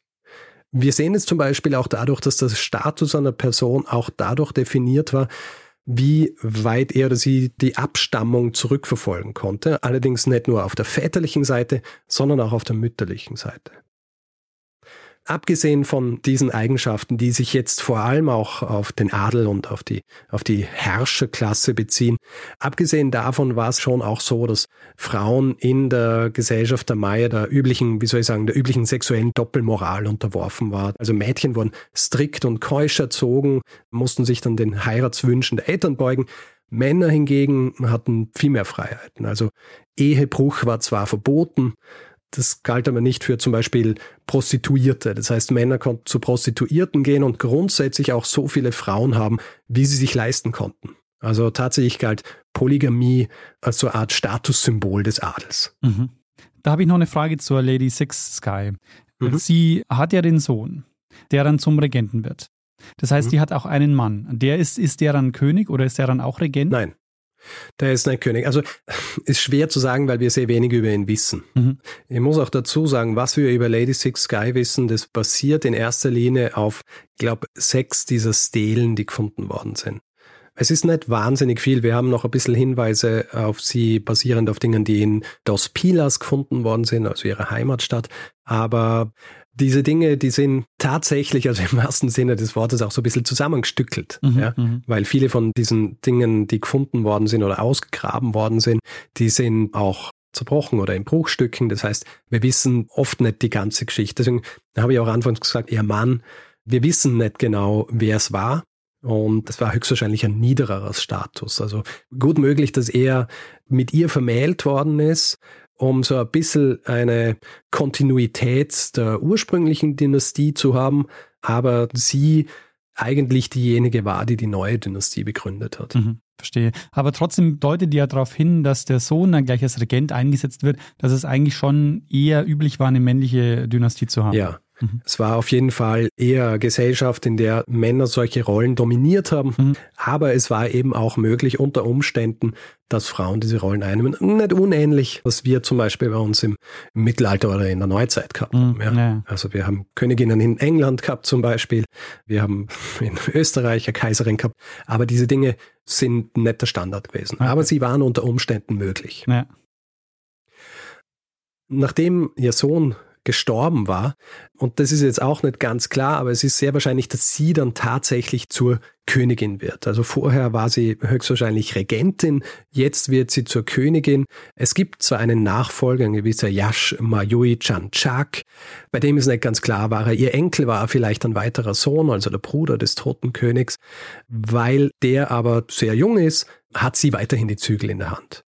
Wir sehen es zum Beispiel auch dadurch, dass der Status einer Person auch dadurch definiert war, wie weit er oder sie die Abstammung zurückverfolgen konnte. Allerdings nicht nur auf der väterlichen Seite, sondern auch auf der mütterlichen Seite. Abgesehen von diesen Eigenschaften, die sich jetzt vor allem auch auf den Adel und auf die, auf die Herrscherklasse beziehen, abgesehen davon war es schon auch so, dass Frauen in der Gesellschaft der Maya der üblichen, wie soll ich sagen, der üblichen sexuellen Doppelmoral unterworfen war. Also Mädchen wurden strikt und keusch erzogen, mussten sich dann den Heiratswünschen der Eltern beugen. Männer hingegen hatten viel mehr Freiheiten. Also Ehebruch war zwar verboten, das galt aber nicht für zum Beispiel Prostituierte. Das heißt, Männer konnten zu Prostituierten gehen und grundsätzlich auch so viele Frauen haben, wie sie sich leisten konnten. Also tatsächlich galt Polygamie als so eine Art Statussymbol des Adels. Mhm. Da habe ich noch eine Frage zur Lady Six Sky. Mhm. Sie hat ja den Sohn, der dann zum Regenten wird. Das heißt, mhm. die hat auch einen Mann. Der ist, ist der dann König oder ist der dann auch Regent? Nein. Der ist ein König. Also ist schwer zu sagen, weil wir sehr wenig über ihn wissen. Mhm. Ich muss auch dazu sagen, was wir über Lady Six Sky wissen, das basiert in erster Linie auf, ich glaube, sechs dieser Stelen, die gefunden worden sind. Es ist nicht wahnsinnig viel. Wir haben noch ein bisschen Hinweise auf sie, basierend auf Dingen, die in Dos Pilas gefunden worden sind, also ihre Heimatstadt. Aber diese Dinge, die sind tatsächlich, also im wahrsten Sinne des Wortes, auch so ein bisschen zusammengestückelt. Mhm, ja? Mhm. Weil viele von diesen Dingen, die gefunden worden sind oder ausgegraben worden sind, die sind auch zerbrochen oder in Bruchstücken. Das heißt, wir wissen oft nicht die ganze Geschichte. Deswegen habe ich auch anfangs gesagt, ihr Mann, wir wissen nicht genau, wer es war. Und das war höchstwahrscheinlich ein niedererer Status. Also gut möglich, dass er mit ihr vermählt worden ist um so ein bisschen eine Kontinuität der ursprünglichen Dynastie zu haben, aber sie eigentlich diejenige war, die die neue Dynastie begründet hat. Mhm, verstehe. Aber trotzdem deutet die ja darauf hin, dass der Sohn dann gleich als Regent eingesetzt wird, dass es eigentlich schon eher üblich war, eine männliche Dynastie zu haben. Ja. Mhm. Es war auf jeden Fall eher eine Gesellschaft, in der Männer solche Rollen dominiert haben, mhm. aber es war eben auch möglich unter Umständen, dass Frauen diese Rollen einnehmen. Nicht unähnlich, was wir zum Beispiel bei uns im, Mittelalter oder in der Neuzeit gehabt haben. Mhm. Ja. Ja. Also wir haben Königinnen in England gehabt zum Beispiel, wir haben in Österreich eine Kaiserin gehabt, aber diese Dinge sind nicht der Standard gewesen. Okay. Aber sie waren unter Umständen möglich. Ja. Nachdem ihr Sohn gestorben war. Und das ist jetzt auch nicht ganz klar, aber es ist sehr wahrscheinlich, dass sie dann tatsächlich zur Königin wird. Also vorher war sie höchstwahrscheinlich Regentin, jetzt wird sie zur Königin. Es gibt zwar einen Nachfolger, ein gewisser Yash Mayui Chanchak, bei dem ist nicht ganz klar, war er ihr Enkel, war er vielleicht ein weiterer Sohn, also der Bruder des toten Königs. Weil der aber sehr jung ist, hat sie weiterhin die Zügel in der Hand.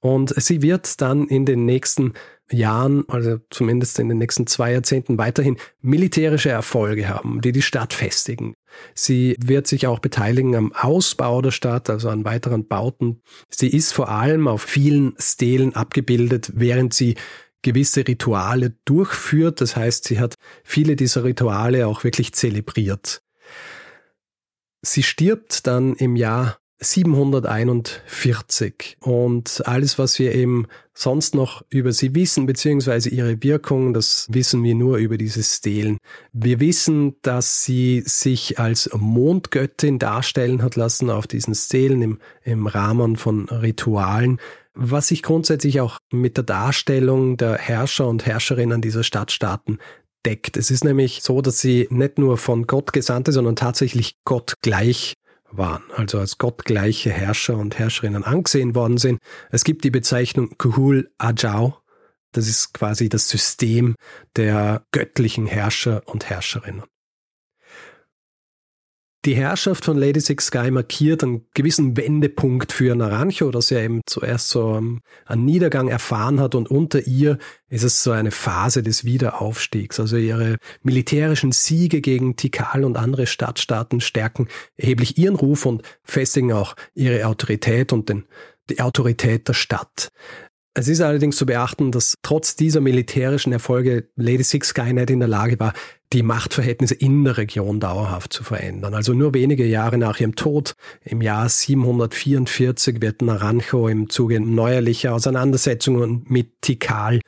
Und sie wird dann in den nächsten Jahren, also zumindest in den nächsten zwei Jahrzehnten weiterhin militärische Erfolge haben, die die Stadt festigen. Sie wird sich auch beteiligen am Ausbau der Stadt, also an weiteren Bauten. Sie ist vor allem auf vielen Stelen abgebildet, während sie gewisse Rituale durchführt. Das heißt, sie hat viele dieser Rituale auch wirklich zelebriert. Sie stirbt dann im Jahr 741. Und alles, was wir eben sonst noch über sie wissen, beziehungsweise ihre Wirkung, das wissen wir nur über diese Stelen. Wir wissen, dass sie sich als Mondgöttin darstellen hat lassen auf diesen Stelen im, im Rahmen von Ritualen was sich grundsätzlich auch mit der Darstellung der Herrscher und Herrscherinnen dieser Stadtstaaten deckt. Es ist nämlich so, dass sie nicht nur von Gott gesandte, sondern tatsächlich Gott gleich waren, also als gottgleiche Herrscher und Herrscherinnen angesehen worden sind. Es gibt die Bezeichnung Kuhul Ajau, das ist quasi das System der göttlichen Herrscher und Herrscherinnen. Die Herrschaft von Lady Six Sky markiert einen gewissen Wendepunkt für Naranjo, dass er eben zuerst so einen Niedergang erfahren hat und unter ihr ist es so eine Phase des Wiederaufstiegs. Also ihre militärischen Siege gegen Tikal und andere Stadtstaaten stärken erheblich ihren Ruf und festigen auch ihre Autorität und den, die Autorität der Stadt. Es ist allerdings zu beachten, dass trotz dieser militärischen Erfolge Lady Six Sky nicht in der Lage war, die Machtverhältnisse in der Region dauerhaft zu verändern. Also nur wenige Jahre nach ihrem Tod, im Jahr 744, wird Naranjo im Zuge neuerlicher Auseinandersetzungen mit Tikal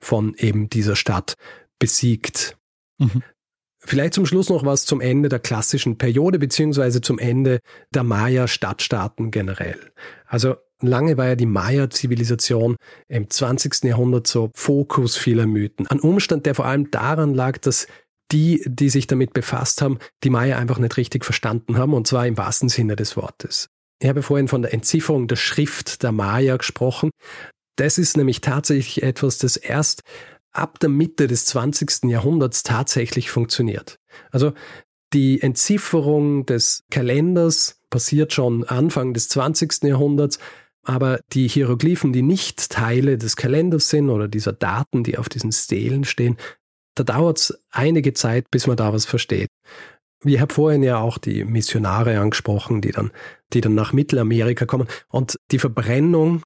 von eben dieser Stadt besiegt. Mhm. Vielleicht zum Schluss noch was zum Ende der klassischen Periode beziehungsweise zum Ende der Maya-Stadtstaaten generell. Also Lange war ja die Maya-Zivilisation im 20. Jahrhundert so Fokus vieler Mythen. Ein Umstand, der vor allem daran lag, dass die, die sich damit befasst haben, die Maya einfach nicht richtig verstanden haben, und zwar im wahrsten Sinne des Wortes. Ich habe vorhin von der Entzifferung der Schrift der Maya gesprochen. Das ist nämlich tatsächlich etwas, das erst ab der Mitte des 20. Jahrhunderts tatsächlich funktioniert. Also die Entzifferung des Kalenders passiert schon Anfang des 20. Jahrhunderts aber die Hieroglyphen, die nicht Teile des Kalenders sind oder dieser Daten, die auf diesen Stelen stehen, da dauert es einige Zeit, bis man da was versteht. Wir haben vorhin ja auch die Missionare angesprochen, die dann, die dann nach Mittelamerika kommen. Und die Verbrennung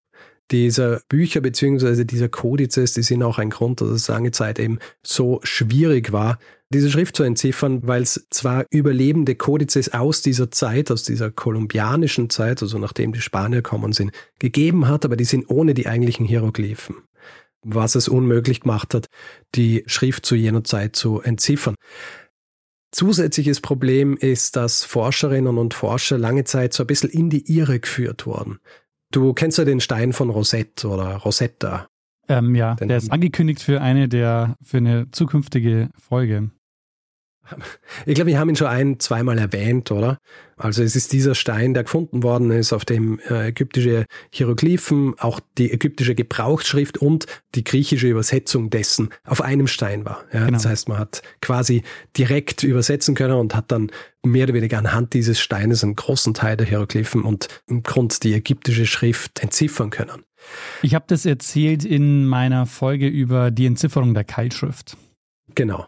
dieser Bücher beziehungsweise dieser Kodizes, die sind auch ein Grund, dass es lange Zeit eben so schwierig war, diese Schrift zu entziffern, weil es zwar überlebende Kodizes aus dieser Zeit, aus dieser kolumbianischen Zeit, also nachdem die Spanier kommen sind, gegeben hat, aber die sind ohne die eigentlichen Hieroglyphen, was es unmöglich gemacht hat, die Schrift zu jener Zeit zu entziffern. Zusätzliches Problem ist, dass Forscherinnen und Forscher lange Zeit so ein bisschen in die Irre geführt wurden. Du kennst ja den Stein von Rosette oder Rosetta. Ähm, ja, der ist angekündigt für eine der, für eine zukünftige Folge. Ich glaube, wir haben ihn schon ein, zweimal erwähnt, oder? Also es ist dieser Stein, der gefunden worden ist, auf dem äh, ägyptische Hieroglyphen, auch die ägyptische Gebrauchsschrift und die griechische Übersetzung dessen auf einem Stein war. Ja? Genau. Das heißt, man hat quasi direkt übersetzen können und hat dann mehr oder weniger anhand dieses Steines einen großen Teil der Hieroglyphen und im Grund die ägyptische Schrift entziffern können. Ich habe das erzählt in meiner Folge über die Entzifferung der Keilschrift. Genau.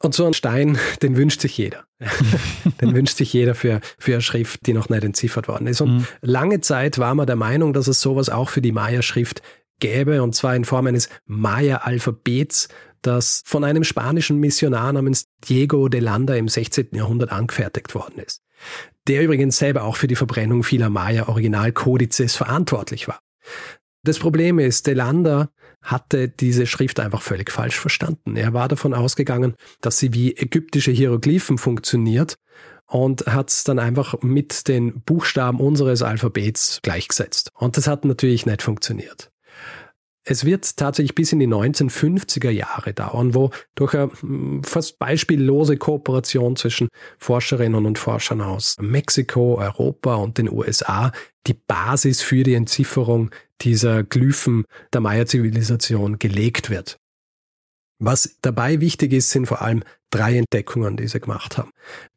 Und so ein Stein, den wünscht sich jeder. den wünscht sich jeder für, für eine Schrift, die noch nicht entziffert worden ist. Und mhm. lange Zeit war man der Meinung, dass es sowas auch für die Maya-Schrift gäbe, und zwar in Form eines Maya-Alphabets, das von einem spanischen Missionar namens Diego de Landa im 16. Jahrhundert angefertigt worden ist. Der übrigens selber auch für die Verbrennung vieler Maya-Originalkodizes verantwortlich war. Das Problem ist, de Landa hatte diese Schrift einfach völlig falsch verstanden. Er war davon ausgegangen, dass sie wie ägyptische Hieroglyphen funktioniert und hat es dann einfach mit den Buchstaben unseres Alphabets gleichgesetzt. Und das hat natürlich nicht funktioniert. Es wird tatsächlich bis in die 1950er Jahre dauern, wo durch eine hm, fast beispiellose Kooperation zwischen Forscherinnen und Forschern aus Mexiko, Europa und den USA die Basis für die Entzifferung dieser Glyphen der Maya-Zivilisation gelegt wird. Was dabei wichtig ist, sind vor allem drei Entdeckungen, die sie gemacht haben.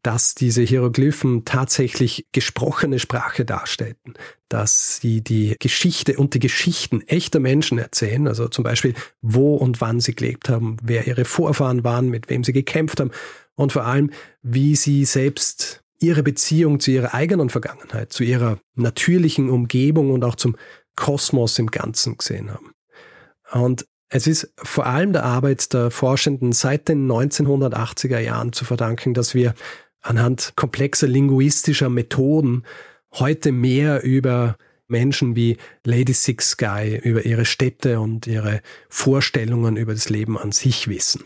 Dass diese Hieroglyphen tatsächlich gesprochene Sprache darstellten, dass sie die Geschichte und die Geschichten echter Menschen erzählen, also zum Beispiel, wo und wann sie gelebt haben, wer ihre Vorfahren waren, mit wem sie gekämpft haben und vor allem, wie sie selbst ihre Beziehung zu ihrer eigenen Vergangenheit, zu ihrer natürlichen Umgebung und auch zum Kosmos im Ganzen gesehen haben. Und es ist vor allem der Arbeit der Forschenden seit den 1980er Jahren zu verdanken, dass wir anhand komplexer linguistischer Methoden heute mehr über Menschen wie Lady Six Sky, über ihre Städte und ihre Vorstellungen über das Leben an sich wissen.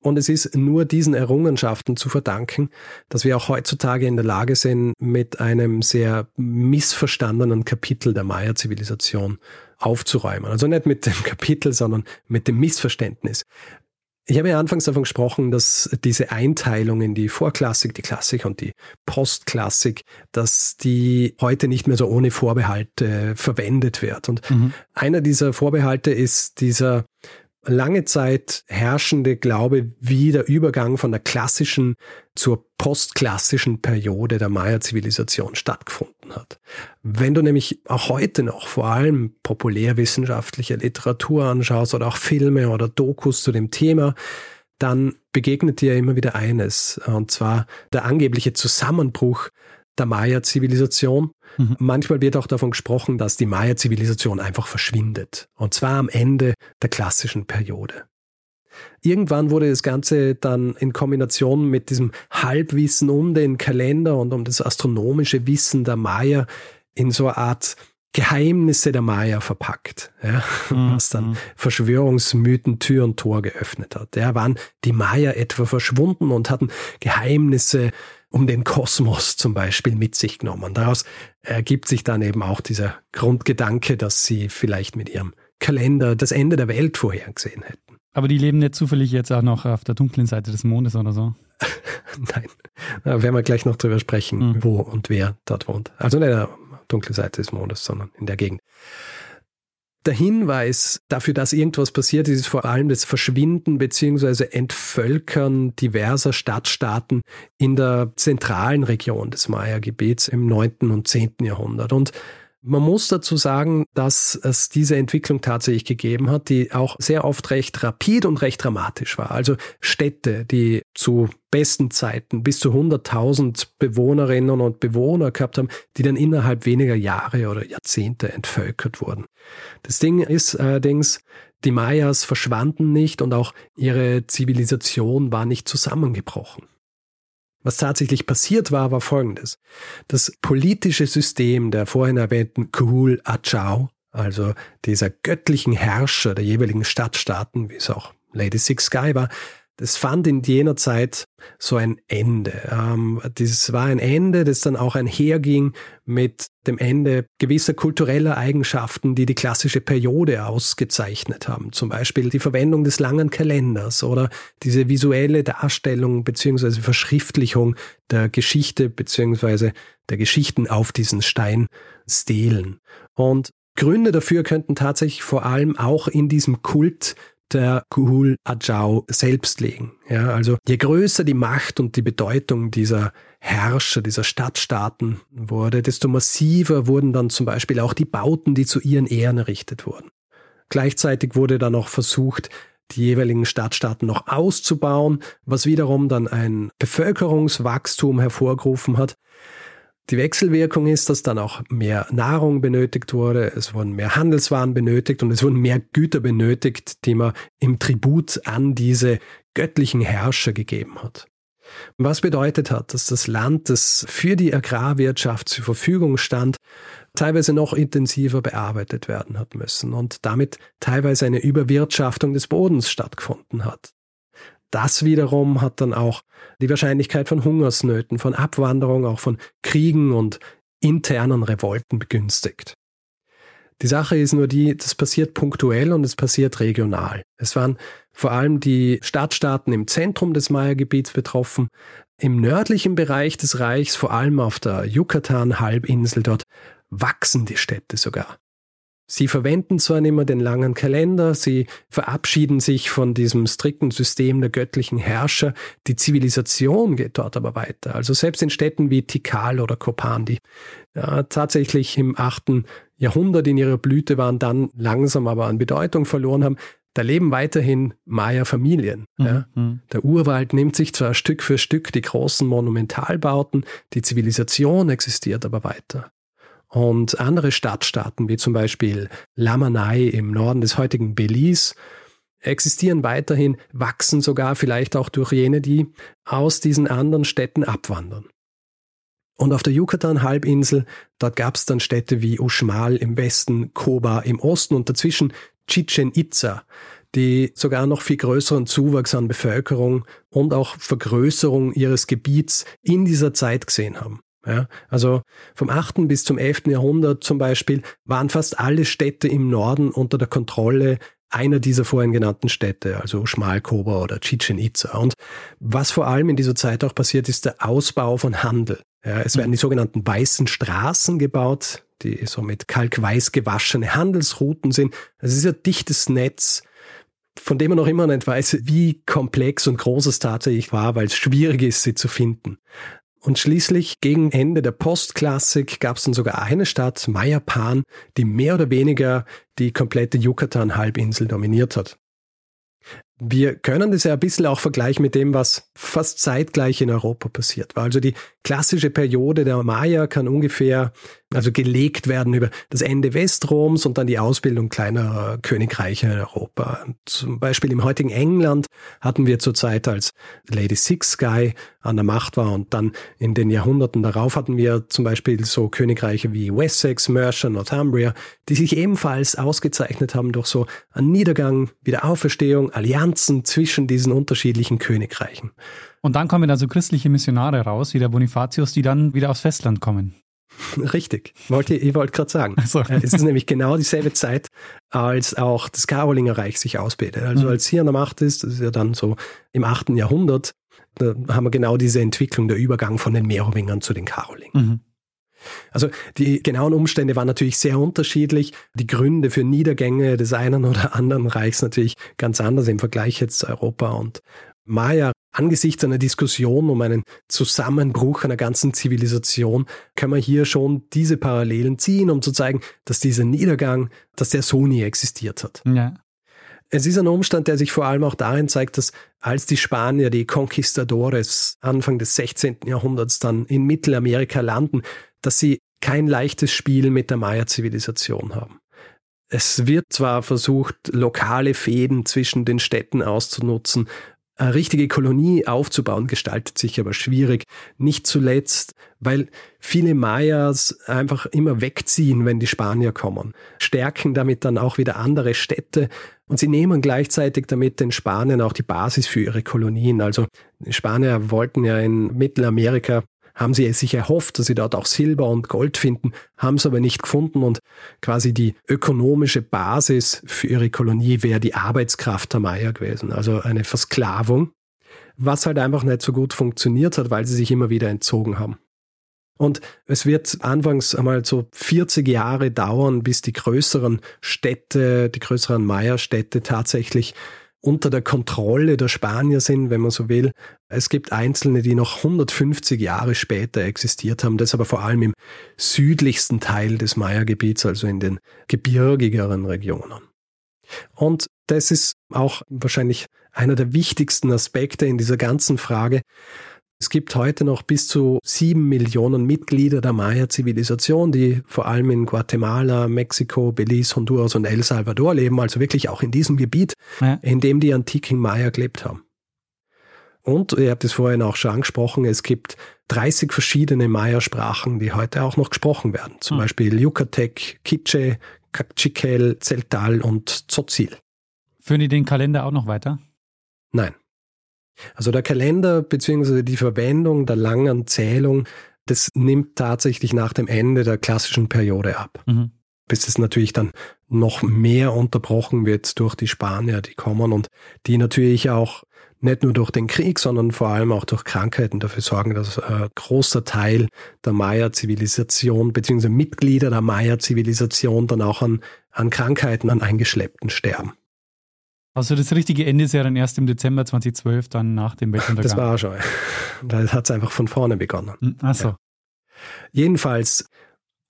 Und es ist nur diesen Errungenschaften zu verdanken, dass wir auch heutzutage in der Lage sind, mit einem sehr missverstandenen Kapitel der Maya-Zivilisation aufzuräumen. Also nicht mit dem Kapitel, sondern mit dem Missverständnis. Ich habe ja anfangs davon gesprochen, dass diese Einteilung in die Vorklassik, die Klassik und die Postklassik, dass die heute nicht mehr so ohne Vorbehalte verwendet wird. Und mhm. einer dieser Vorbehalte ist dieser lange Zeit herrschende Glaube, wie der Übergang von der klassischen zur postklassischen Periode der Maya-Zivilisation stattgefunden hat. Wenn du nämlich auch heute noch vor allem populärwissenschaftliche Literatur anschaust oder auch Filme oder Dokus zu dem Thema, dann begegnet dir immer wieder eines, und zwar der angebliche Zusammenbruch der Maya-Zivilisation. Mhm. Manchmal wird auch davon gesprochen, dass die Maya-Zivilisation einfach verschwindet. Und zwar am Ende der klassischen Periode. Irgendwann wurde das Ganze dann in Kombination mit diesem Halbwissen um den Kalender und um das astronomische Wissen der Maya in so eine Art Geheimnisse der Maya verpackt, ja, mhm. was dann Verschwörungsmythen Tür und Tor geöffnet hat. Ja, waren die Maya etwa verschwunden und hatten Geheimnisse um den Kosmos zum Beispiel mit sich genommen. Daraus ergibt sich dann eben auch dieser Grundgedanke, dass sie vielleicht mit ihrem Kalender das Ende der Welt vorhergesehen hätten. Aber die leben nicht zufällig jetzt auch noch auf der dunklen Seite des Mondes oder so? Nein, da werden wir gleich noch drüber sprechen, mhm. wo und wer dort wohnt. Also nicht der dunklen Seite des Mondes, sondern in der Gegend. Der Hinweis dafür, dass irgendwas passiert ist, ist vor allem das Verschwinden bzw. Entvölkern diverser Stadtstaaten in der zentralen Region des Maya-Gebiets im 9. und 10. Jahrhundert. Und man muss dazu sagen, dass es diese Entwicklung tatsächlich gegeben hat, die auch sehr oft recht rapid und recht dramatisch war. Also Städte, die zu besten Zeiten bis zu 100.000 Bewohnerinnen und Bewohner gehabt haben, die dann innerhalb weniger Jahre oder Jahrzehnte entvölkert wurden. Das Ding ist allerdings, die Mayas verschwanden nicht und auch ihre Zivilisation war nicht zusammengebrochen. Was tatsächlich passiert war, war folgendes. Das politische System der vorhin erwähnten Kuhul Achau, also dieser göttlichen Herrscher der jeweiligen Stadtstaaten, wie es auch Lady Six Sky war, das fand in jener Zeit so ein Ende. Ähm, das war ein Ende, das dann auch einherging mit dem Ende gewisser kultureller Eigenschaften, die die klassische Periode ausgezeichnet haben. Zum Beispiel die Verwendung des langen Kalenders oder diese visuelle Darstellung beziehungsweise Verschriftlichung der Geschichte beziehungsweise der Geschichten auf diesen Steinstelen. Und Gründe dafür könnten tatsächlich vor allem auch in diesem Kult der Kuhul Ajau selbst legen. Ja, also je größer die Macht und die Bedeutung dieser Herrscher, dieser Stadtstaaten wurde, desto massiver wurden dann zum Beispiel auch die Bauten, die zu ihren Ehren errichtet wurden. Gleichzeitig wurde dann auch versucht, die jeweiligen Stadtstaaten noch auszubauen, was wiederum dann ein Bevölkerungswachstum hervorgerufen hat. Die Wechselwirkung ist, dass dann auch mehr Nahrung benötigt wurde, es wurden mehr Handelswaren benötigt und es wurden mehr Güter benötigt, die man im Tribut an diese göttlichen Herrscher gegeben hat. Was bedeutet hat, dass das Land, das für die Agrarwirtschaft zur Verfügung stand, teilweise noch intensiver bearbeitet werden hat müssen und damit teilweise eine Überwirtschaftung des Bodens stattgefunden hat. Das wiederum hat dann auch die Wahrscheinlichkeit von Hungersnöten, von Abwanderung, auch von Kriegen und internen Revolten begünstigt. Die Sache ist nur die, das passiert punktuell und es passiert regional. Es waren vor allem die Stadtstaaten im Zentrum des Maya-Gebiets betroffen. Im nördlichen Bereich des Reichs, vor allem auf der Yucatan-Halbinsel dort, wachsen die Städte sogar. Sie verwenden zwar nicht mehr den langen Kalender, sie verabschieden sich von diesem strikten System der göttlichen Herrscher, die Zivilisation geht dort aber weiter. Also selbst in Städten wie Tikal oder Kopan, die ja, tatsächlich im achten Jahrhundert in ihrer Blüte waren, dann langsam aber an Bedeutung verloren haben, da leben weiterhin Maya-Familien. Mhm. Ja. Mhm. Der Urwald nimmt sich zwar Stück für Stück die großen Monumentalbauten, die Zivilisation existiert aber weiter. Und andere Stadtstaaten, wie zum Beispiel Lamanai im Norden des heutigen Belize, existieren weiterhin, wachsen sogar vielleicht auch durch jene, die aus diesen anderen Städten abwandern. Und auf der Yucatan-Halbinsel, dort gab es dann Städte wie Uxmal im Westen, Koba im Osten und dazwischen Chichen Itza, die sogar noch viel größeren Zuwachs an Bevölkerung und auch Vergrößerung ihres Gebiets in dieser Zeit gesehen haben. Ja, also vom 8. bis zum 11. Jahrhundert zum Beispiel waren fast alle Städte im Norden unter der Kontrolle einer dieser vorhin genannten Städte, also Schmalkober oder Chichen Itza. Und was vor allem in dieser Zeit auch passiert, ist der Ausbau von Handel. Ja, es werden die sogenannten weißen Straßen gebaut, die so mit kalkweiß gewaschene Handelsrouten sind. Es ist ein dichtes Netz, von dem man noch immer nicht weiß, wie komplex und groß es tatsächlich war, weil es schwierig ist, sie zu finden. Und schließlich gegen Ende der Postklassik gab es dann sogar eine Stadt, Mayapan, die mehr oder weniger die komplette Yucatan-Halbinsel dominiert hat. Wir können das ja ein bisschen auch vergleichen mit dem, was fast zeitgleich in Europa passiert war. Also die klassische Periode der Maya kann ungefähr also gelegt werden über das Ende Westroms und dann die Ausbildung kleinerer Königreiche in Europa. Zum Beispiel im heutigen England hatten wir zur Zeit, als Lady Six Guy an der Macht war und dann in den Jahrhunderten darauf hatten wir zum Beispiel so Königreiche wie Wessex, Mercia, Northumbria, die sich ebenfalls ausgezeichnet haben durch so einen Niedergang, Wiederauferstehung, Allianzen zwischen diesen unterschiedlichen Königreichen. Und dann kommen also christliche Missionare raus, wie der Bonifatius, die dann wieder aufs Festland kommen. Richtig, wollte, ich wollte gerade sagen. So. Es ist nämlich genau dieselbe Zeit, als auch das Karolingerreich sich ausbildet. Also mhm. als hier an der Macht ist, das ist ja dann so im 8. Jahrhundert, da haben wir genau diese Entwicklung, der Übergang von den Merowingern zu den Karolingern. Mhm. Also die genauen Umstände waren natürlich sehr unterschiedlich. Die Gründe für Niedergänge des einen oder anderen Reichs natürlich ganz anders im Vergleich jetzt zu Europa und Maya angesichts einer Diskussion um einen Zusammenbruch einer ganzen Zivilisation kann man hier schon diese Parallelen ziehen, um zu zeigen, dass dieser Niedergang, dass der so nie existiert hat. Ja. Es ist ein Umstand, der sich vor allem auch darin zeigt, dass als die Spanier, die Conquistadores, Anfang des 16. Jahrhunderts dann in Mittelamerika landen, dass sie kein leichtes Spiel mit der Maya-Zivilisation haben. Es wird zwar versucht, lokale Fäden zwischen den Städten auszunutzen, eine richtige Kolonie aufzubauen, gestaltet sich aber schwierig. Nicht zuletzt, weil viele Mayas einfach immer wegziehen, wenn die Spanier kommen, stärken damit dann auch wieder andere Städte und sie nehmen gleichzeitig damit den Spaniern auch die Basis für ihre Kolonien. Also die Spanier wollten ja in Mittelamerika haben sie sich erhofft, dass sie dort auch Silber und Gold finden, haben es aber nicht gefunden und quasi die ökonomische Basis für ihre Kolonie wäre die Arbeitskraft der Maya gewesen, also eine Versklavung, was halt einfach nicht so gut funktioniert hat, weil sie sich immer wieder entzogen haben. Und es wird anfangs einmal so 40 Jahre dauern, bis die größeren Städte, die größeren Maya-Städte tatsächlich unter der Kontrolle der Spanier sind, wenn man so will. Es gibt einzelne, die noch 150 Jahre später existiert haben, das aber vor allem im südlichsten Teil des Maya-Gebiets, also in den gebirgigeren Regionen. Und das ist auch wahrscheinlich einer der wichtigsten Aspekte in dieser ganzen Frage. Es gibt heute noch bis zu sieben Millionen Mitglieder der Maya-Zivilisation, die vor allem in Guatemala, Mexiko, Belize, Honduras und El Salvador leben, also wirklich auch in diesem Gebiet, ja. in dem die antiken Maya gelebt haben. Und ihr habt es vorhin auch schon angesprochen, es gibt 30 verschiedene Maya-Sprachen, die heute auch noch gesprochen werden. Zum hm. Beispiel Yucatec, Quiche, Cachiquel, Zeltal und Tzotzil. Führen die den Kalender auch noch weiter? Nein. Also der Kalender bzw. die Verwendung der langen Zählung, das nimmt tatsächlich nach dem Ende der klassischen Periode ab. Mhm. Bis es natürlich dann noch mehr unterbrochen wird durch die Spanier, die kommen und die natürlich auch nicht nur durch den Krieg, sondern vor allem auch durch Krankheiten dafür sorgen, dass ein großer Teil der Maya-Zivilisation bzw. Mitglieder der Maya-Zivilisation dann auch an, an Krankheiten, an Eingeschleppten sterben. Also das richtige Ende ist ja dann erst im Dezember 2012, dann nach dem Weltuntergang. Das war schon. Da hat es einfach von vorne begonnen. Hm, ach so. Ja. Jedenfalls,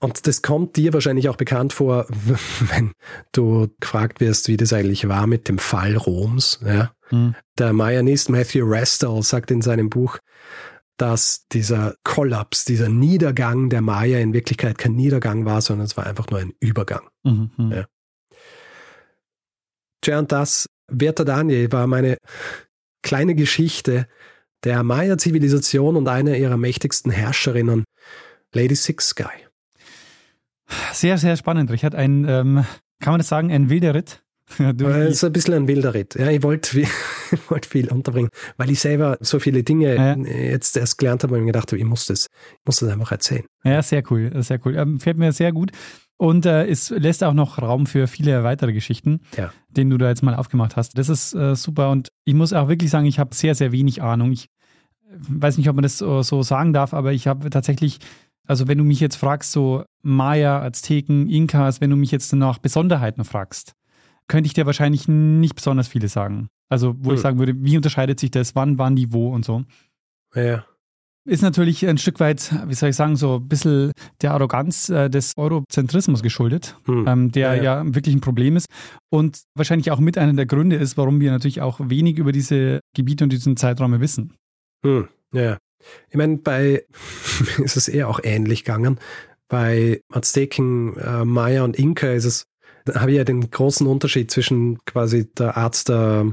und das kommt dir wahrscheinlich auch bekannt vor, wenn du gefragt wirst, wie das eigentlich war mit dem Fall Roms. Ja? Mhm. Der Mayanist Matthew Restall sagt in seinem Buch, dass dieser Kollaps, dieser Niedergang der Maya in Wirklichkeit kein Niedergang war, sondern es war einfach nur ein Übergang. Mhm. Ja. Tja, und das Werter Daniel war meine kleine Geschichte der Maya-Zivilisation und einer ihrer mächtigsten Herrscherinnen, Lady Six Sky. Sehr, sehr spannend, Richard. Ein, ähm, kann man das sagen, ein wilder Ritt? Es ist ein bisschen ein wilder Ritt. Ja, ich wollte wollt viel unterbringen, weil ich selber so viele Dinge ja. jetzt erst gelernt habe und mir gedacht habe, ich muss das, ich muss das einfach erzählen. Ja, sehr cool, sehr cool. Ähm, fällt mir sehr gut. Und äh, es lässt auch noch Raum für viele weitere Geschichten, ja. den du da jetzt mal aufgemacht hast. Das ist äh, super. Und ich muss auch wirklich sagen, ich habe sehr, sehr wenig Ahnung. Ich äh, weiß nicht, ob man das so, so sagen darf, aber ich habe tatsächlich, also wenn du mich jetzt fragst, so Maya, Azteken, Inkas, wenn du mich jetzt nach Besonderheiten fragst, könnte ich dir wahrscheinlich nicht besonders viele sagen. Also, wo hm. ich sagen würde, wie unterscheidet sich das, wann waren die wo und so. Ja ist natürlich ein Stück weit, wie soll ich sagen, so ein bisschen der Arroganz äh, des Eurozentrismus geschuldet, hm. ähm, der ja, ja. ja, wirklich ein Problem ist und wahrscheinlich auch mit einer der Gründe ist, warum wir natürlich auch wenig über diese Gebiete und diesen Zeiträume wissen. Hm. Ja, ich meine, bei ist es eher auch ähnlich gegangen. Bei Azteken, äh, Maya und Inka ist es, da habe ich ja den großen Unterschied zwischen quasi der Art der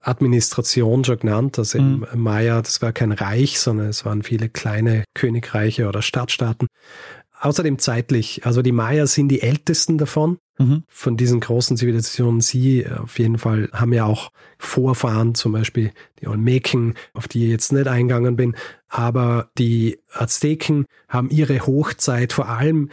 Administration schon genannt. Also mhm. im Maya, das war kein Reich, sondern es waren viele kleine Königreiche oder Stadtstaaten. Außerdem zeitlich, also die Maya sind die ältesten davon, mhm. von diesen großen Zivilisationen. Sie auf jeden Fall haben ja auch Vorfahren, zum Beispiel die Olmeken, auf die ich jetzt nicht eingegangen bin. Aber die Azteken haben ihre Hochzeit vor allem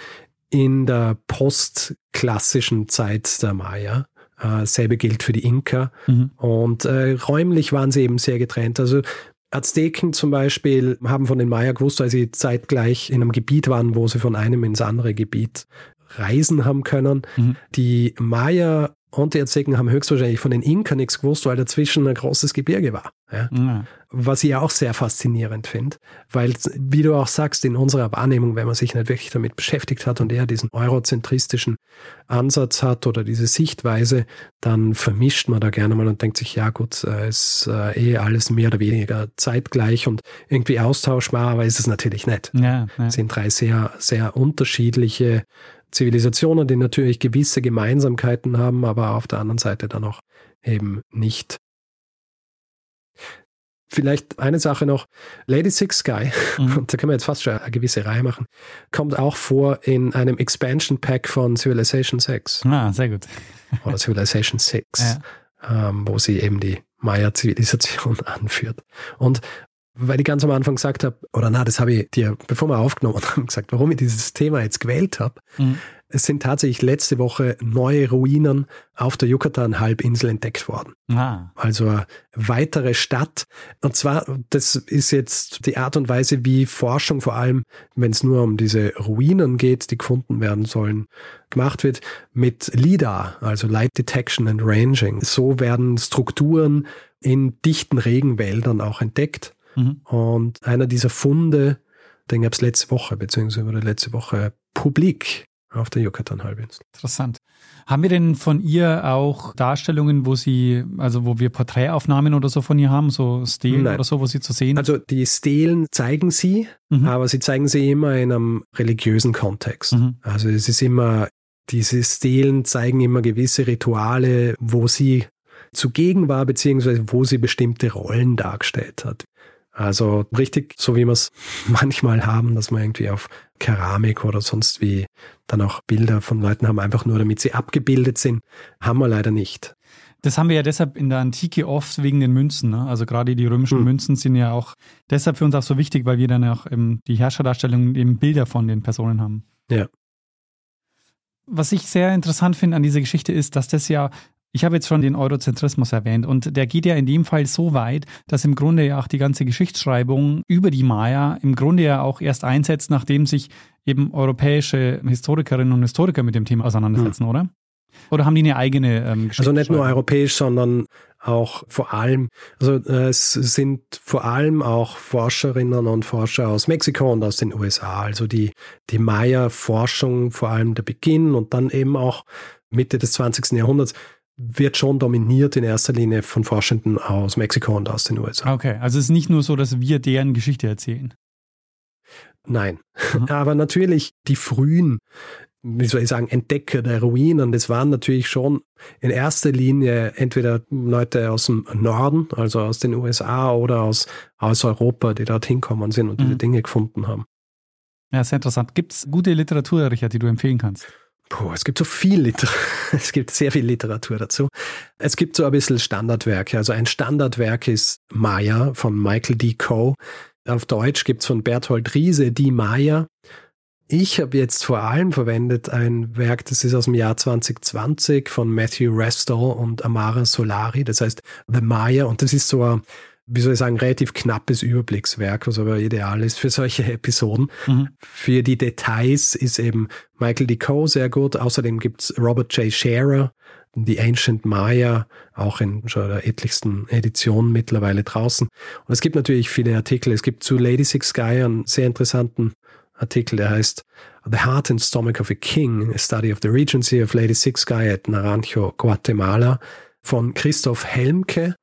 in der postklassischen Zeit der Maya. Äh, selbe gilt für die Inka. Mhm. Und äh, räumlich waren sie eben sehr getrennt. Also Azteken zum Beispiel haben von den Maya gewusst, weil sie zeitgleich in einem Gebiet waren, wo sie von einem ins andere Gebiet reisen haben können. Mhm. Die Maya und die Azteken haben höchstwahrscheinlich von den Inka nichts gewusst, weil dazwischen ein großes Gebirge war. Ja? ja. Was ich auch sehr faszinierend finde, weil, wie du auch sagst, in unserer Wahrnehmung, wenn man sich nicht wirklich damit beschäftigt hat und eher diesen eurozentristischen Ansatz hat oder diese Sichtweise, dann vermischt man da gerne mal und denkt sich, ja gut, es ist äh, eh alles mehr oder weniger zeitgleich und irgendwie austauschbar, aber ist es natürlich nicht. Ja, ja. Es sind drei sehr, sehr unterschiedliche Zivilisationen, die natürlich gewisse Gemeinsamkeiten haben, aber auf der anderen Seite dann auch eben nicht. Vielleicht eine Sache noch. Lady Six Sky, mhm. da können wir jetzt fast schon eine gewisse Reihe machen, kommt auch vor in einem Expansion Pack von Civilization 6. Ah, sehr gut. Oder Civilization 6, ja. ähm, wo sie eben die Maya-Zivilisation anführt. Und weil ich ganz am Anfang gesagt habe, oder na, das habe ich dir, bevor wir aufgenommen haben, gesagt, warum ich dieses Thema jetzt gewählt habe. Mhm. Es sind tatsächlich letzte Woche neue Ruinen auf der Yucatan-Halbinsel entdeckt worden. Ah. Also eine weitere Stadt. Und zwar, das ist jetzt die Art und Weise, wie Forschung vor allem, wenn es nur um diese Ruinen geht, die gefunden werden sollen, gemacht wird, mit LIDAR, also Light Detection and Ranging. So werden Strukturen in dichten Regenwäldern auch entdeckt. Mhm. Und einer dieser Funde, den gab es letzte Woche, beziehungsweise wurde letzte Woche publik auf der Yucatan-Halbinsel. Interessant. Haben wir denn von ihr auch Darstellungen, wo sie, also wo wir Porträtaufnahmen oder so von ihr haben, so Stelen Nein. oder so, wo sie zu sehen Also die Stelen zeigen sie, mhm. aber sie zeigen sie immer in einem religiösen Kontext. Mhm. Also es ist immer, diese Stelen zeigen immer gewisse Rituale, wo sie zugegen war, beziehungsweise wo sie bestimmte Rollen dargestellt hat. Also richtig, so wie wir es manchmal haben, dass man irgendwie auf Keramik oder sonst wie dann auch Bilder von Leuten haben, einfach nur damit sie abgebildet sind, haben wir leider nicht. Das haben wir ja deshalb in der Antike oft wegen den Münzen. Ne? Also gerade die römischen hm. Münzen sind ja auch deshalb für uns auch so wichtig, weil wir dann auch die Herrscherdarstellung eben Bilder von den Personen haben. Ja. Was ich sehr interessant finde an dieser Geschichte ist, dass das ja ich habe jetzt schon den Eurozentrismus erwähnt und der geht ja in dem Fall so weit, dass im Grunde ja auch die ganze Geschichtsschreibung über die Maya im Grunde ja auch erst einsetzt, nachdem sich eben europäische Historikerinnen und Historiker mit dem Thema auseinandersetzen, hm. oder? Oder haben die eine eigene ähm, Also nicht nur europäisch, sondern auch vor allem, also äh, es sind vor allem auch Forscherinnen und Forscher aus Mexiko und aus den USA. Also die, die Maya-Forschung, vor allem der Beginn und dann eben auch Mitte des 20. Jahrhunderts, wird schon dominiert in erster Linie von Forschenden aus Mexiko und aus den USA. Okay, also es ist nicht nur so, dass wir deren Geschichte erzählen. Nein, mhm. aber natürlich die frühen, wie soll ich sagen, Entdecker der Ruinen, das waren natürlich schon in erster Linie entweder Leute aus dem Norden, also aus den USA oder aus, aus Europa, die dort hinkommen sind und mhm. diese Dinge gefunden haben. Ja, sehr interessant. Gibt es gute Literatur, Richard, die du empfehlen kannst? Puh, es gibt so viel Literatur, es gibt sehr viel Literatur dazu. Es gibt so ein bisschen Standardwerke. Also ein Standardwerk ist Maya von Michael D. Coe. Auf Deutsch gibt's von Berthold Riese Die Maya. Ich habe jetzt vor allem verwendet ein Werk, das ist aus dem Jahr 2020 von Matthew Restall und Amara Solari, das heißt The Maya und das ist so ein wie soll ich sagen, relativ knappes Überblickswerk, was aber ideal ist für solche Episoden. Mhm. Für die Details ist eben Michael Decoe sehr gut. Außerdem gibt's Robert J. Scherer, The Ancient Maya, auch in schon der etlichsten Edition mittlerweile draußen. Und es gibt natürlich viele Artikel. Es gibt zu Lady Six Guy einen sehr interessanten Artikel, der heißt The Heart and Stomach of a King, a Study of the Regency of Lady Six Guy at Naranjo, Guatemala, von Christoph Helmke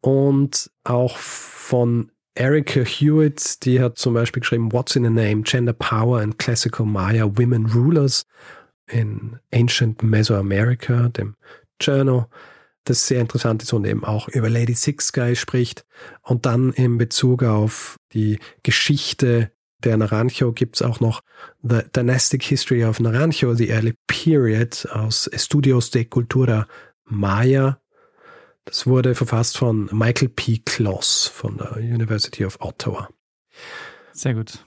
und auch von Erica Hewitt, die hat zum Beispiel geschrieben What's in a Name, Gender Power and Classical Maya Women Rulers in Ancient Mesoamerica, dem Journal, das sehr interessant ist und eben auch über Lady Six Guy spricht. Und dann in Bezug auf die Geschichte der Naranjo gibt es auch noch The Dynastic History of Naranjo, The Early Period aus Estudios de Cultura Maya das wurde verfasst von Michael P. Kloss von der University of Ottawa. Sehr gut.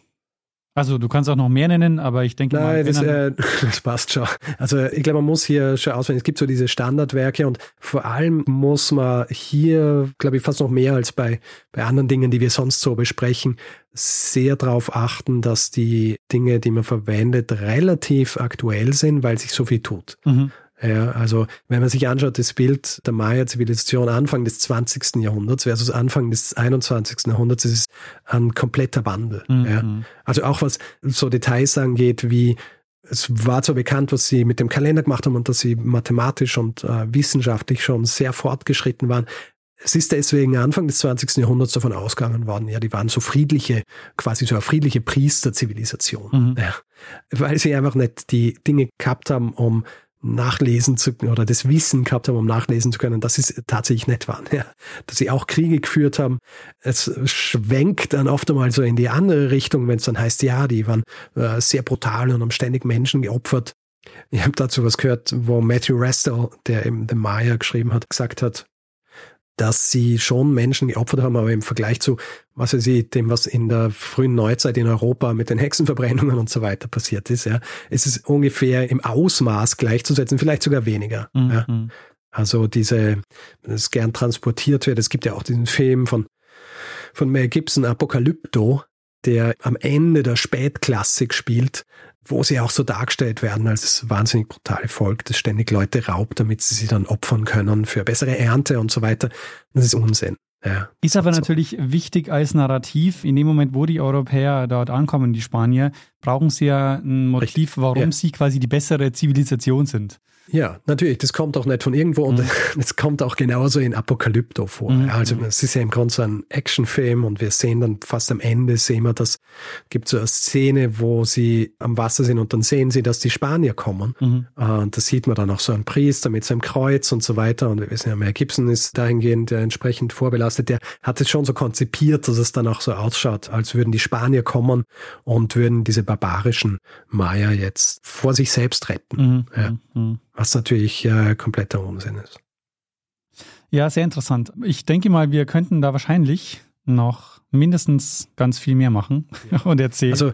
Also du kannst auch noch mehr nennen, aber ich denke Nein, mal. Das, äh, das passt schon. Also ich glaube, man muss hier schon auswählen. Es gibt so diese Standardwerke und vor allem muss man hier, glaube ich, fast noch mehr als bei, bei anderen Dingen, die wir sonst so besprechen, sehr darauf achten, dass die Dinge, die man verwendet, relativ aktuell sind, weil sich so viel tut. Mhm. Ja, also wenn man sich anschaut, das Bild der Maya-Zivilisation Anfang des 20. Jahrhunderts versus Anfang des 21. Jahrhunderts, ist es ein kompletter Wandel. Mhm. Ja. Also auch was so Details angeht, wie es war zwar bekannt, was sie mit dem Kalender gemacht haben und dass sie mathematisch und äh, wissenschaftlich schon sehr fortgeschritten waren. Es ist deswegen Anfang des 20. Jahrhunderts davon ausgegangen worden, ja, die waren so friedliche, quasi so eine friedliche Priesterzivilisation. Mhm. Ja, weil sie einfach nicht die Dinge gehabt haben, um nachlesen zu oder das Wissen gehabt haben, um nachlesen zu können, dass sie tatsächlich nett waren, ja. Dass sie auch Kriege geführt haben. Es schwenkt dann oft einmal so in die andere Richtung, wenn es dann heißt, ja, die waren äh, sehr brutal und haben ständig Menschen geopfert. Ich habe dazu was gehört, wo Matthew Restall, der eben The Maya geschrieben hat, gesagt hat, dass sie schon Menschen geopfert haben, aber im Vergleich zu, was weiß ich, dem, was in der frühen Neuzeit in Europa mit den Hexenverbrennungen und so weiter passiert ist, ja, es ist ungefähr im Ausmaß gleichzusetzen, vielleicht sogar weniger. Mhm. Ja. Also diese, es gern transportiert wird. Es gibt ja auch diesen Film von, von Mel Gibson, Apokalypto, der am Ende der Spätklassik spielt, wo sie auch so dargestellt werden als das wahnsinnig brutale Volk, das ständig Leute raubt, damit sie sie dann opfern können für bessere Ernte und so weiter. Das ist Unsinn. Ja, ist aber so. natürlich wichtig als Narrativ. In dem Moment, wo die Europäer dort ankommen, die Spanier, brauchen sie ja ein Motiv, warum ja. sie quasi die bessere Zivilisation sind. Ja, natürlich, das kommt auch nicht von irgendwo und es kommt auch genauso in Apokalypto vor. Mhm. Also es ist ja im Grunde so ein Actionfilm und wir sehen dann fast am Ende, sehen wir, das gibt so eine Szene, wo sie am Wasser sind und dann sehen sie, dass die Spanier kommen. Mhm. Äh, Und da sieht man dann auch so einen Priester mit seinem Kreuz und so weiter. Und wir wissen ja, Mel Gibson ist dahingehend ja entsprechend vorbelastet. Der hat es schon so konzipiert, dass es dann auch so ausschaut, als würden die Spanier kommen und würden diese barbarischen Maya jetzt vor sich selbst retten. Mhm. Ja. Was natürlich äh, kompletter Unsinn ist. Ja, sehr interessant. Ich denke mal, wir könnten da wahrscheinlich noch mindestens ganz viel mehr machen und erzählen. Also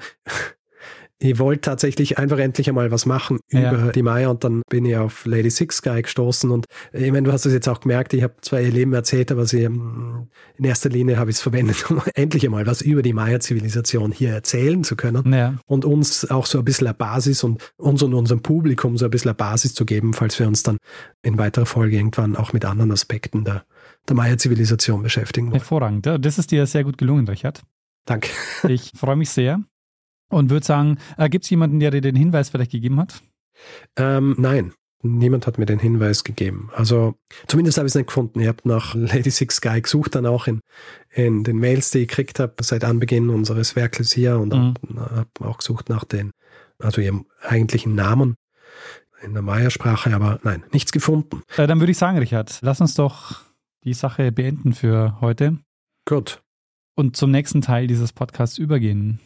ich wollte tatsächlich einfach endlich einmal was machen Ja. über die Maya und dann bin ich auf Lady Six Guy gestoßen und ich meine, du hast es jetzt auch gemerkt, ich habe zwar ihr Leben erzählt, aber sie, ähm, in erster Linie habe ich es verwendet, um endlich einmal was über die Maya-Zivilisation hier erzählen zu können ja. und uns auch so ein bisschen eine Basis und uns und unserem Publikum so ein bisschen eine Basis zu geben, falls wir uns dann in weiterer Folge irgendwann auch mit anderen Aspekten der, der Maya-Zivilisation beschäftigen wollen. hervorragend. Das ist dir sehr gut gelungen, Richard. Danke. Ich freue mich sehr und würde sagen, äh, gibt es jemanden, der dir den Hinweis vielleicht gegeben hat? Ähm, nein, niemand hat mir den Hinweis gegeben. Also zumindest habe ich es nicht gefunden. Ich habe nach Lady Six Guy gesucht, dann auch in, in den Mails, die ich gekriegt habe seit Anbeginn unseres Werkes hier und Mhm. habe auch gesucht nach den, also ihrem eigentlichen Namen in der Maya-Sprache, aber nein, nichts gefunden. Äh, dann würde ich sagen, Richard, lass uns doch die Sache beenden für heute Gut. und zum nächsten Teil dieses Podcasts übergehen.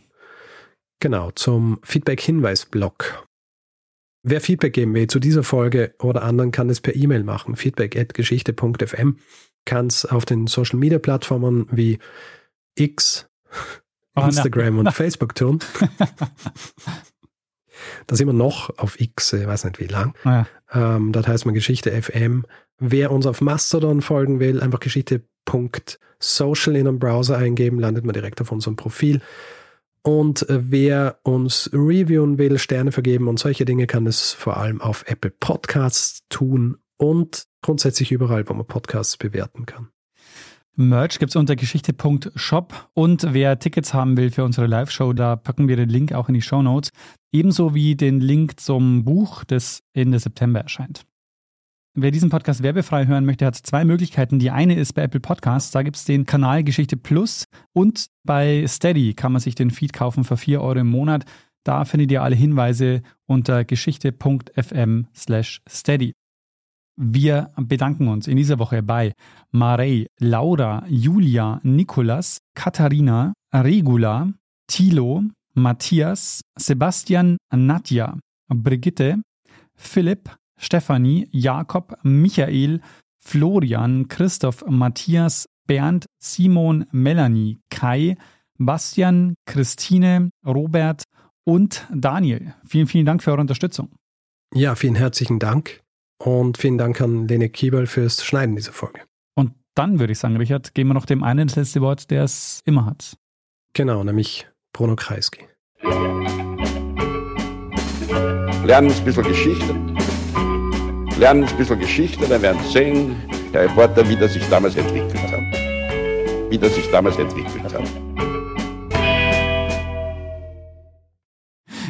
Genau, zum Feedback-Hinweis-Blog. Wer Feedback geben will zu dieser Folge oder anderen, kann es per E-Mail machen. Feedback.geschichte.fm kann es auf den Social-Media-Plattformen wie X, Oh, na. Instagram und Facebook tun. Da sind wir noch auf X, ich weiß nicht wie lang. Ja. Ähm, dort heißt man Geschichte FM. Wer uns auf Mastodon folgen will, einfach geschichte.social in einem Browser eingeben, landet man direkt auf unserem Profil. Und äh, wer uns reviewen will, Sterne vergeben und solche Dinge, kann es vor allem auf Apple Podcasts tun und grundsätzlich überall, wo man Podcasts bewerten kann. Merch gibt's unter geschichte.shop und wer Tickets haben will für unsere Live-Show, da packen wir den Link auch in die Show Notes. Ebenso wie den Link zum Buch, das Ende September erscheint. Wer diesen Podcast werbefrei hören möchte, hat zwei Möglichkeiten. Die eine ist bei Apple Podcasts, da gibt's den Kanal Geschichte Plus und bei Steady kann man sich den Feed kaufen für 4 Euro im Monat. Da findet ihr alle Hinweise unter geschichte.fm slash steady. Wir bedanken uns in dieser Woche bei Marei, Laura, Julia, Nikolas, Katharina, Regula, Thilo, Matthias, Sebastian, Nadja, Brigitte, Philipp, Stefanie, Jakob, Michael, Florian, Christoph, Matthias, Bernd, Simon, Melanie, Kai, Bastian, Christine, Robert und Daniel. Vielen, vielen Dank für eure Unterstützung. Ja, vielen herzlichen Dank und vielen Dank an Lene Kiebel fürs Schneiden dieser Folge. Und dann würde ich sagen, Richard, geben wir noch dem einen das letzte Wort, der es immer hat. Genau, nämlich Bruno Kreisky. Lernen ein bisschen Geschichte. Lernen ein bisschen Geschichte, dann werden Sie sehen, der Reporter, wie das sich damals entwickelt hat. Wie das sich damals entwickelt hat.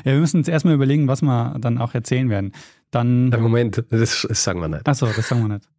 Ja, wir müssen uns erstmal überlegen, was wir dann auch erzählen werden. Dann. Moment, das, das sagen wir nicht. Achso, das sagen wir nicht.